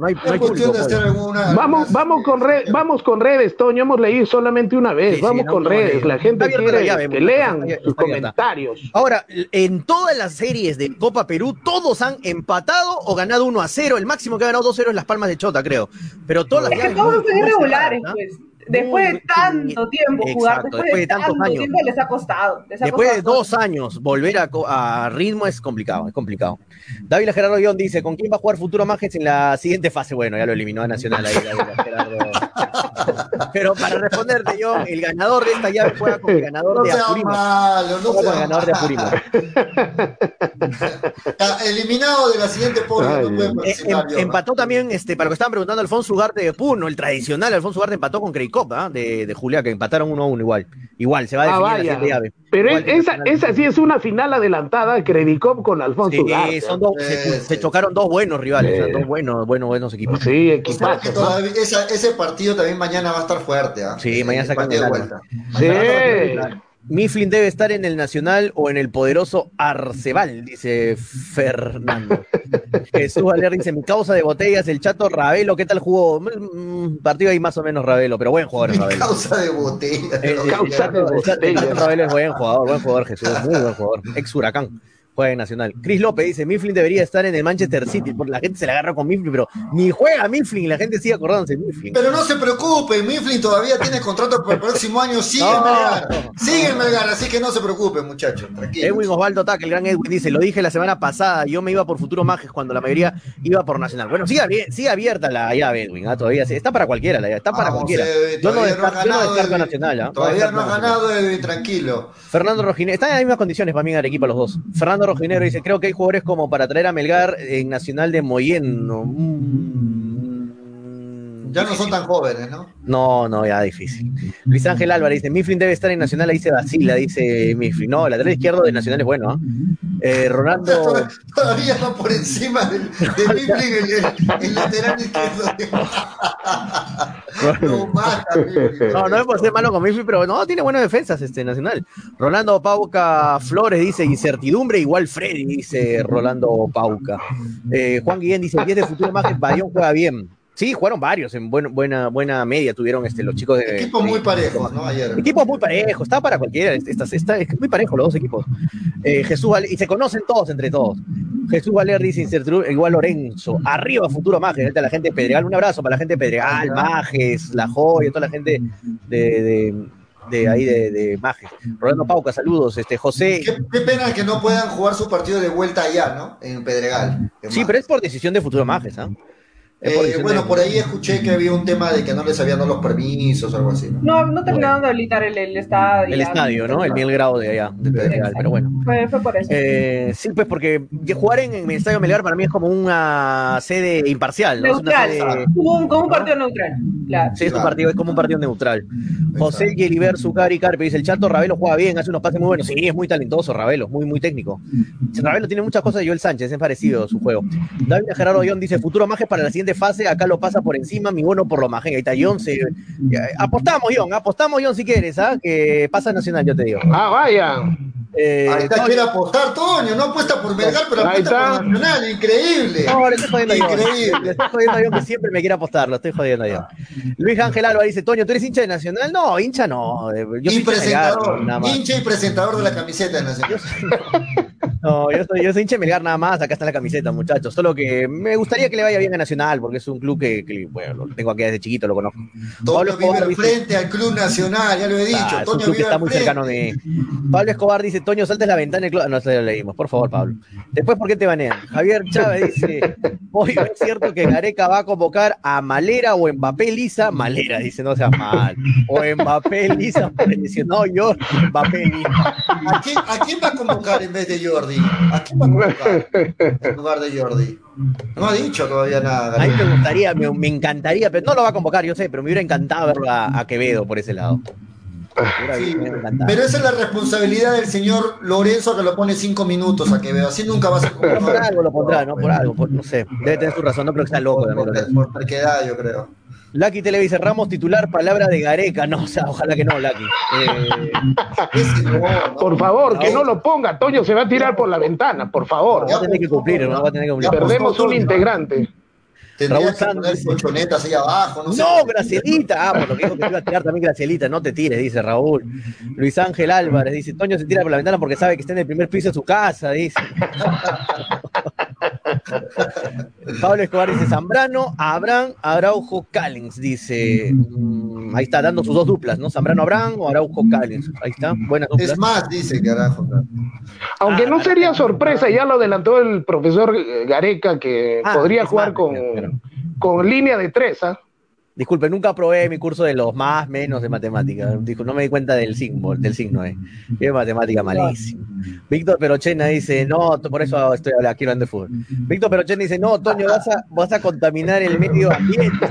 hay, no hay público, de hacer alguna, vamos, vamos con redes, vamos con redes, Toño, hemos leído solamente una vez, vamos con redes, la gente quiere que lean sus comentarios. Ahora, en todas las series de Copa Perú, todos han empatado o ganado 1 a 0. El máximo que ha ganado 2 a 0 es Las Palmas de Chota, creo. Pero todas es que todos son irregulares, pues. Después de tanto tiempo jugar, después, de, tantos años, tiempo les ha costado. después de dos años volver a, ritmo es complicado, es complicado. David Gerardo Guión dice, ¿con quién va a jugar Futuro Mágico en la siguiente fase? Bueno, ya lo eliminó a Nacional ahí, Gerardo. Pero para responderte yo, el ganador de esta llave juega con el ganador de Apurímac. Malo, no con el ganador de Apurímac. Eliminado de la siguiente pobre, no eh, em, Empató también, este, para lo que estaban preguntando, Alfonso Ugarte de Puno, el tradicional Alfonso Ugarte empató con Creicop, ¿ah? de, de Julia, que empataron uno a uno igual. Igual, se va a definir ah, la siguiente llave. Pero esa, esa sí es una final adelantada, Credicop con Alfonso sí, Son dos, se, chocaron dos buenos rivales, dos buenos, buenos, buenos equipos. Sí, equipos. ese partido también mañana va a estar fuerte. ¿ah? Sí, mañana sacan de vuelta. Sí. Mifflin debe estar en el Nacional o en el poderoso Arcebal, dice Fernando. Jesús Valer dice: Mi causa de botellas, el chato Ravelo, ¿qué tal jugó? Mm, partido ahí más o menos Ravelo, pero buen jugador Mi causa de botellas. El, causa de botellas. Ravelo es buen jugador, buen jugador, Jesús, muy buen jugador. Ex Huracán. Juega en Nacional. Chris López dice, Mifflin debería estar en el Manchester City, porque la gente se la agarra con Mifflin, pero ni juega Mifflin y la gente sigue acordándose de Mifflin. Pero no se preocupe, Mifflin todavía tiene contrato para el próximo año, sigue en Melgar, sigue en Melgar, así que no se preocupe, muchachos, tranquilo. Edwin Osvaldo Tac, el gran Edwin, dice, lo dije la semana pasada, yo me iba por Futuro Majes cuando la mayoría iba por Nacional. Bueno, sigue, sigue abierta la llave, Edwin, ¿ah? todavía, está para cualquiera, la está para cualquiera. yo no descarto, Nacional. ¿ah? Todavía no ha ganado, Edwin, tranquilo. Fernando Rojinegro, están en las mismas condiciones para mí en Arequipa los dos. Fernando Rojinegro dice, creo que hay jugadores como para traer a Melgar en Nacional de Moyeno. Mm, ya no son tan jóvenes, ¿no? No, no, ya difícil. Luis Ángel Álvarez dice, Mifflin debe estar en Nacional, ahí se vacila, dice Mifflin. No, el lateral izquierdo de Nacional es bueno, ¿eh? Rolando... Todavía va por encima de, Mifflin el, el, lateral izquierdo. no, no, no es por ser malo con Mifflin, pero no, tiene buenas defensas este Nacional. Rolando Pauca Flores dice, incertidumbre igual Freddy, dice Rolando Pauca. Eh, Juan Guillén dice, 10 de futuro más que Bayón juega bien. Sí, jugaron varios, en buena, buena media tuvieron este, los chicos de. Equipos muy parejos, ¿no? Ayer. Equipos muy parejos, está para cualquiera, está, está, es muy parejo los dos equipos. Eh, Jesús y se conocen todos entre todos. Jesús Valer dice igual Lorenzo, arriba Futuro Majes, la gente de Pedregal, un abrazo para la gente de Pedregal, Majes, La Joya, toda la gente de, de ahí de, de Majes. Rolando Pauca, saludos. Este, José. Qué, pena que no puedan jugar su partido de vuelta allá, ¿no? En Pedregal. sí, pero es por decisión de Futuro Majes, ¿ah? Eh, bueno, por ahí escuché que había un tema de que no les habían dado los permisos o algo así. No, no, terminaron de habilitar el, el, estadio. El estadio, ¿no? El mil grado de allá, de Pedregal, pero bueno. Fue, fue por eso. Eh, sí, pues porque jugar en, el estadio Melgar para mí es como una sede imparcial, ¿no? Neutral, es una como, un, como un partido neutral. Claro. Sí, es, un partido, es como un partido neutral. José Guilibert Zucari Carpe dice: el Chato Ravelo juega bien, hace unos pases muy buenos. Sí, es muy talentoso Ravelo, muy, muy técnico. Ravelo tiene muchas cosas de Joel Sánchez, es parecido su juego. David Gerardo John dice: futuro maje para la siguiente fase, acá lo pasa por encima, mi bono por lo más. Ahí está John. Se, apostamos, John, apostamos, John, si quieres, ¿ah? que pasa Nacional, yo te digo. Ah, vaya. Eh, Ahí está, quiere apostar, Toño, no apuesta por Melgar, pero apuesta por Nacional, increíble. No, le estoy jodiendo increíble. Yo. Le estoy jodiendo yo que siempre me quiere apostar, lo estoy jodiendo yo. Luis Ángel Alba dice, Toño, ¿tú eres hincha de Nacional? No, hincha no. Yo y presentador, hincha y presentador de la camiseta de Nacional. No, yo soy, yo soy hincha de Melgar nada más, acá está la camiseta, muchachos. Solo que me gustaría que le vaya bien a Nacional, porque es un club que, bueno, lo tengo aquí desde chiquito, lo conozco. Pablo Escobar frente al Club Nacional, ya lo he dicho. Es un club que está muy cercano de Pablo Escobar dice, Toño, saltes la ventana club. No, se lo leímos, por favor, Pablo. Después, ¿por qué te banean? Javier Chávez dice, hoy es cierto que Gareca va a convocar a Malera o Mbappé Lisa. Malera, dice, no seas mal. O Mbappé Lisa, dice, no, yo, Mbappé Lisa. ¿A quién, ¿A quién va a convocar en vez de Jordi? ¿A quién va a convocar en lugar de Jordi? No ha dicho todavía nada. A mí me gustaría, me, encantaría, pero no lo va a convocar, yo sé, pero me hubiera encantado verlo a, Quevedo por ese lado. Pero esa es la responsabilidad del señor Lorenzo que lo pone cinco minutos a Quevedo. Así nunca va a ser Por algo lo pondrá, ¿no? Por algo, no sé. Debe tener su razón, no creo que está loco. Por, por, por yo creo. Lucky Televisa Ramos titular, palabra de Gareca. No, o sea, ojalá que no, Lucky. Eh, por favor, que no lo ponga. Toño se va a tirar por la ventana, por favor. Va a tener que cumplir, ¿no? Va a tener que cumplir. Perdemos un integrante. Raúl Santos. ahí abajo, no, no Gracielita. Ah, por lo que dijo que iba a tirar también Gracielita. No te tires, dice Raúl. Luis Ángel Álvarez dice: Toño se tira por la ventana porque sabe que está en el primer piso de su casa, dice. Pablo Escobar dice Zambrano, Abraham, Araujo, Callens, dice. Mm, ahí está, dando sus dos duplas, ¿no? Zambrano, Abraham o Araujo, Callens. Ahí está, buenas duplas. Es más, dice que Araujo. Aunque ah, no sería sorpresa, ya lo adelantó el profesor Gareca, que ah, podría jugar con, con línea de tres, ¿ah? Disculpe, nunca probé mi curso de los más, menos de matemática. Dijo, no me di cuenta del signo, del signo, eh. Matemática malísima. Víctor Perochena dice, no, por eso estoy hablando, quiero andar de fútbol. Víctor Perochena dice, no, Toño, vas a, vas a contaminar el medio ambiente.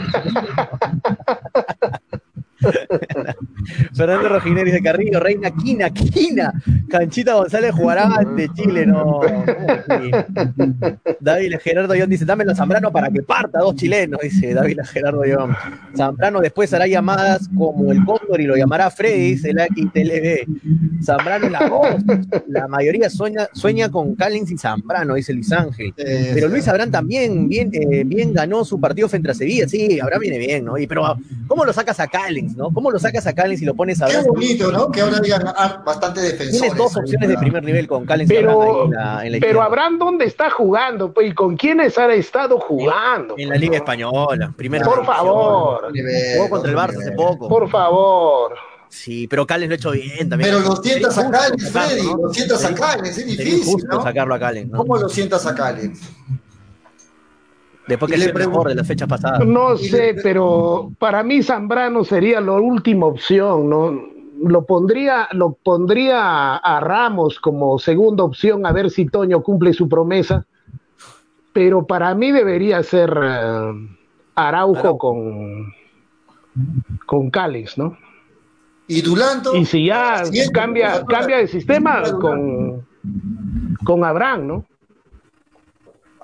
Fernando Rojineri dice Carrillo, Reina Quina, Quina. Canchita González jugará ante Chile, no. David Gerardo Ión dice, dámelo a Zambrano para que parta dos chilenos, dice David Gerardo Ión. Zambrano después hará llamadas como el Cóndor y lo llamará Freddy, dice el XTLB. Zambrano la voz. La mayoría sueña, sueña con Callins y Zambrano, dice Luis Ángel. Pero Luis Abrán también bien, eh, bien ganó su partido frente a Sevilla. Sí, Abraham viene bien, ¿no? Y, pero, ¿cómo lo sacas a Callins, no? ¿Cómo lo sacas a Callins y lo pones a Qué bonito, ¿no? Que ahora digan ah, bastante defensores. Tienes dos opciones de primer nivel con Callens pero, pero Abraham, ¿dónde está jugando? Pues, ¿Y con quiénes ha estado jugando? En, la Liga Española. Primera Por favor. Jugó contra el Barça hace poco. Por favor. Sí, pero Callens lo ha hecho bien también. Pero lo sientas a Callens, Freddy, lo sientas a Callens, es difícil, ¿no? sacarlo a Callens, ¿Cómo lo sientas a Callens? Después que es el mejor de las fechas pasadas. No sé, pero para mí Zambrano sería la última opción, ¿no? Lo pondría, lo pondría a Ramos como segunda opción a ver si Toño cumple su promesa, pero para mí debería ser eh, Araujo, con con Cáliz, ¿no? Y Dulanto. Y si ya cambia, cambia de sistema con, con Abraham, ¿no?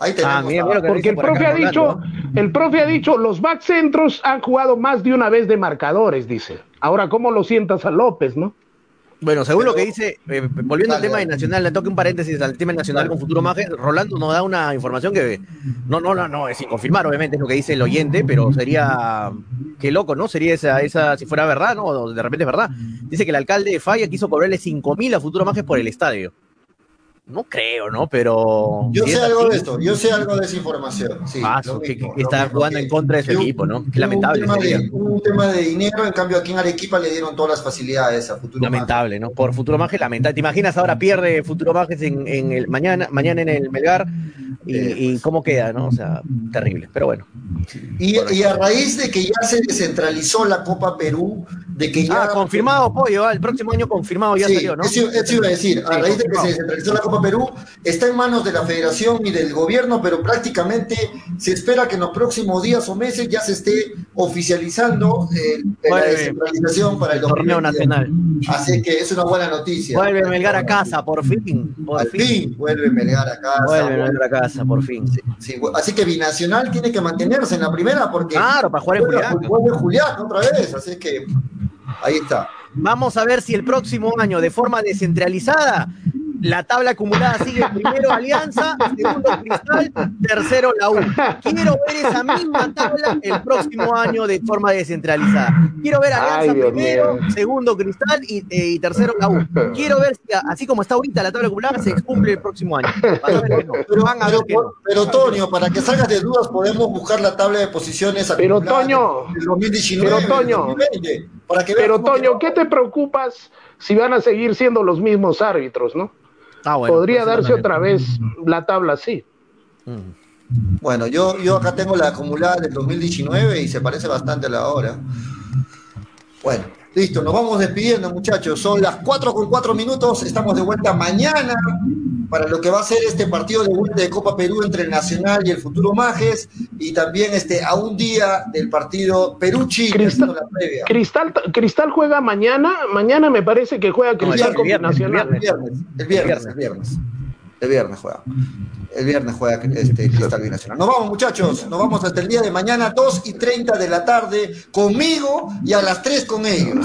Ahí ah, porque el profe ha dicho, el profe ha dicho, los back centros han jugado más de una vez de marcadores, dice. Ahora, ¿cómo lo sientas a López, no? Bueno, según lo que dice, eh, volviendo al tema de Nacional, le toque un paréntesis al tema Nacional con Futuro Maje, Rolando nos da una información que no, no, no, no, es sin confirmar, obviamente, es lo que dice el oyente, pero sería, qué loco, ¿no? Sería esa, esa, si fuera verdad, ¿no? De repente es verdad. Dice que el alcalde de Falla quiso cobrarle 5 mil a Futuro Maje por el estadio. No creo, ¿no? Pero. Yo sé algo de esto, yo sé algo de esa información. Sí, ah, que, está jugando en contra de ese equipo, ¿no? Qué lamentable. Un tema, de, un tema, de, dinero, en cambio aquí en Arequipa le dieron todas las facilidades a Futuro Lamentable, ¿no? Por Futuro Maje, lamentable. ¿Te imaginas ahora pierde Futuro Maje en, en, el mañana, mañana en el Melgar? Y, eh, y, cómo queda, ¿no? O sea, terrible, pero bueno. Y, y, a raíz de que ya se descentralizó la Copa Perú, de que ya. Ah, confirmado, pollo, el próximo año confirmado ya salió, ¿no? Eso, eso, iba a decir, a raíz de que se descentralizó la Copa Perú, está en manos de la federación y del gobierno, pero prácticamente se espera que en los próximos días o meses ya se esté oficializando eh, la descentralización para el torneo nacional. Así que es una buena noticia. Vuelve Melgar a casa, por fin. Por Al fin. vuelve Melgar a casa. Vuelve Melgar a casa, por fin. así que Binacional tiene que mantenerse en la primera porque. Claro, para jugar en Julián. Vuelve Julián otra vez, así que ahí está. Vamos a ver si el próximo año, de forma descentralizada, la tabla acumulada sigue primero Alianza, segundo Cristal, tercero la U. Quiero ver esa misma tabla el próximo año de forma descentralizada. Quiero ver Alianza primero, segundo Cristal y, eh, y, tercero la U. Quiero ver si, así como está ahorita la tabla acumulada, se cumple el próximo año. Pero, van a ver pero, Toño, para que salgas de dudas, podemos buscar la tabla de posiciones pero, Toño, del 2019. Pero Toño, para que pero Toño, ¿qué te preocupas si van a seguir siendo los mismos árbitros, no? Ah, Podría pues, darse otra vez la tabla así. Mm. Bueno, yo, yo acá tengo la acumulada del 2019 y se parece bastante a la hora. Bueno, listo, nos vamos despidiendo, muchachos. Son las 4 con 4 minutos. Estamos de vuelta mañana para lo que va a ser este partido de vuelta de Copa Perú entre el Nacional y el Futuro Majes, y también este, a un día del partido Perú-Chile, Cristal, Cristal, Cristal, juega mañana, mañana me parece que juega Cristal con Nacional. El viernes, el viernes, el viernes, el viernes juega. El viernes juega este, Cristal Binacional. Nos vamos, muchachos. Nos vamos hasta el día de mañana, 2 y 30 de la tarde, conmigo y a las 3 con ellos.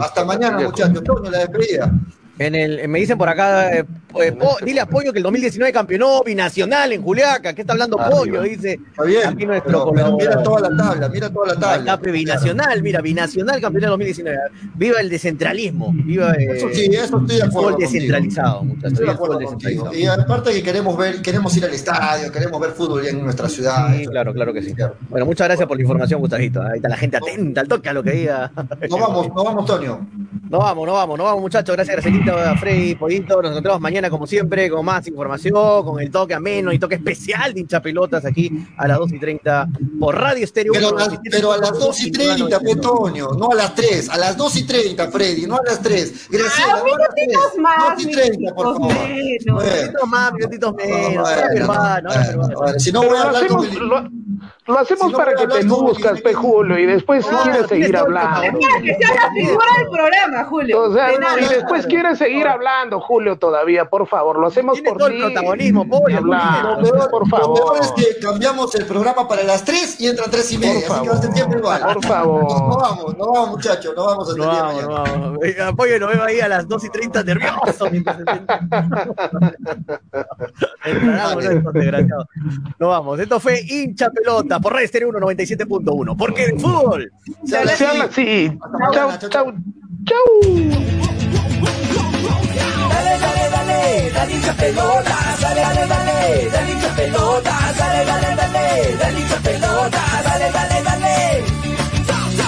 Hasta mañana, muchachos. Toño, la despedida. En el, me dicen por acá, eh, eh, dile a Pollo que el 2019 campeonó binacional en Juliaca. ¿Qué está hablando Pollo? Dice. Está bien. Aquí nuestro mira toda la tabla, mira toda la tabla. binacional, mira, binacional campeón en 2019. Viva el descentralismo. Viva eh, eso sí, eso estoy de acuerdo. El descentralizado, muchachos. Estoy de acuerdo Y aparte que queremos ver, queremos ir al estadio, queremos ver fútbol en nuestra ciudad. Sí, claro, claro que sí. Bueno, muchas gracias por la información, Gustavito. Ahí está la gente atenta al toque a lo que diga. Nos vamos, nos vamos, Tonio. Nos vamos, nos vamos, nos vamos, muchachos. Gracias, Gracielito, Freddy, Pollito. Nos encontramos mañana, como siempre, con más información, con el toque ameno y toque especial de hincha pelotas aquí a las 2 y 30 por Radio Estéreo. Pero, a las 2 y 30, Petonio, no a las 3, a las 2 y 30, Freddy, no a las 3. Gracias. Ah, minutitos más. 2 y 30, por favor. Minutitos más, minutitos menos. Si no voy a hablar con lo hacemos para que te luzcas, Pe Julio, y después si quieres seguir hablando. Que sea la figura del programa, Julio. O sea, y después quieres seguir hablando, Julio, todavía, por favor, lo hacemos por todo ti. el protagonismo, pollo, por favor. Lo mejor es que cambiamos el programa para las 3 y entran 3 y media, así que va a ser tiempo igual. Por favor. No vamos, no vamos, muchachos, no vamos hasta no el día no vamos. Apoyo, nos vemos ahí a las 2 y 30 nervioso mientras No vamos, esto fue hincha pelota por Red Stereo 197.1. Porque el fútbol se habla así. Chau, chau, chau. hincha pelota, dale, dale, dale, dale hincha pelota, dale, dale, dale, dale hincha pelota, dale, dale, dale.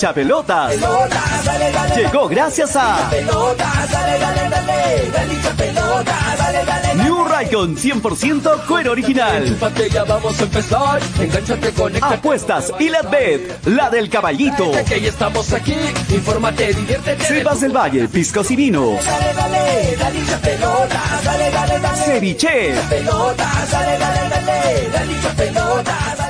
Hincha pelotas. Pelota, dale, dale, Llegó gracias a pelota, dale, dale, dale, dale hincha pelota, dale, dale, New Raycon 100% cuero original. Enchúfate, ya vamos a empezar. Engánchate, conéctate. Apuestas y la bet, la del caballito. Que ya estamos aquí. Infórmate, diviértete. Cepas del Valle, piscos y vino. dale, dale, dale dale, dale, dale. Ceviche. dale, dale, dale, dale.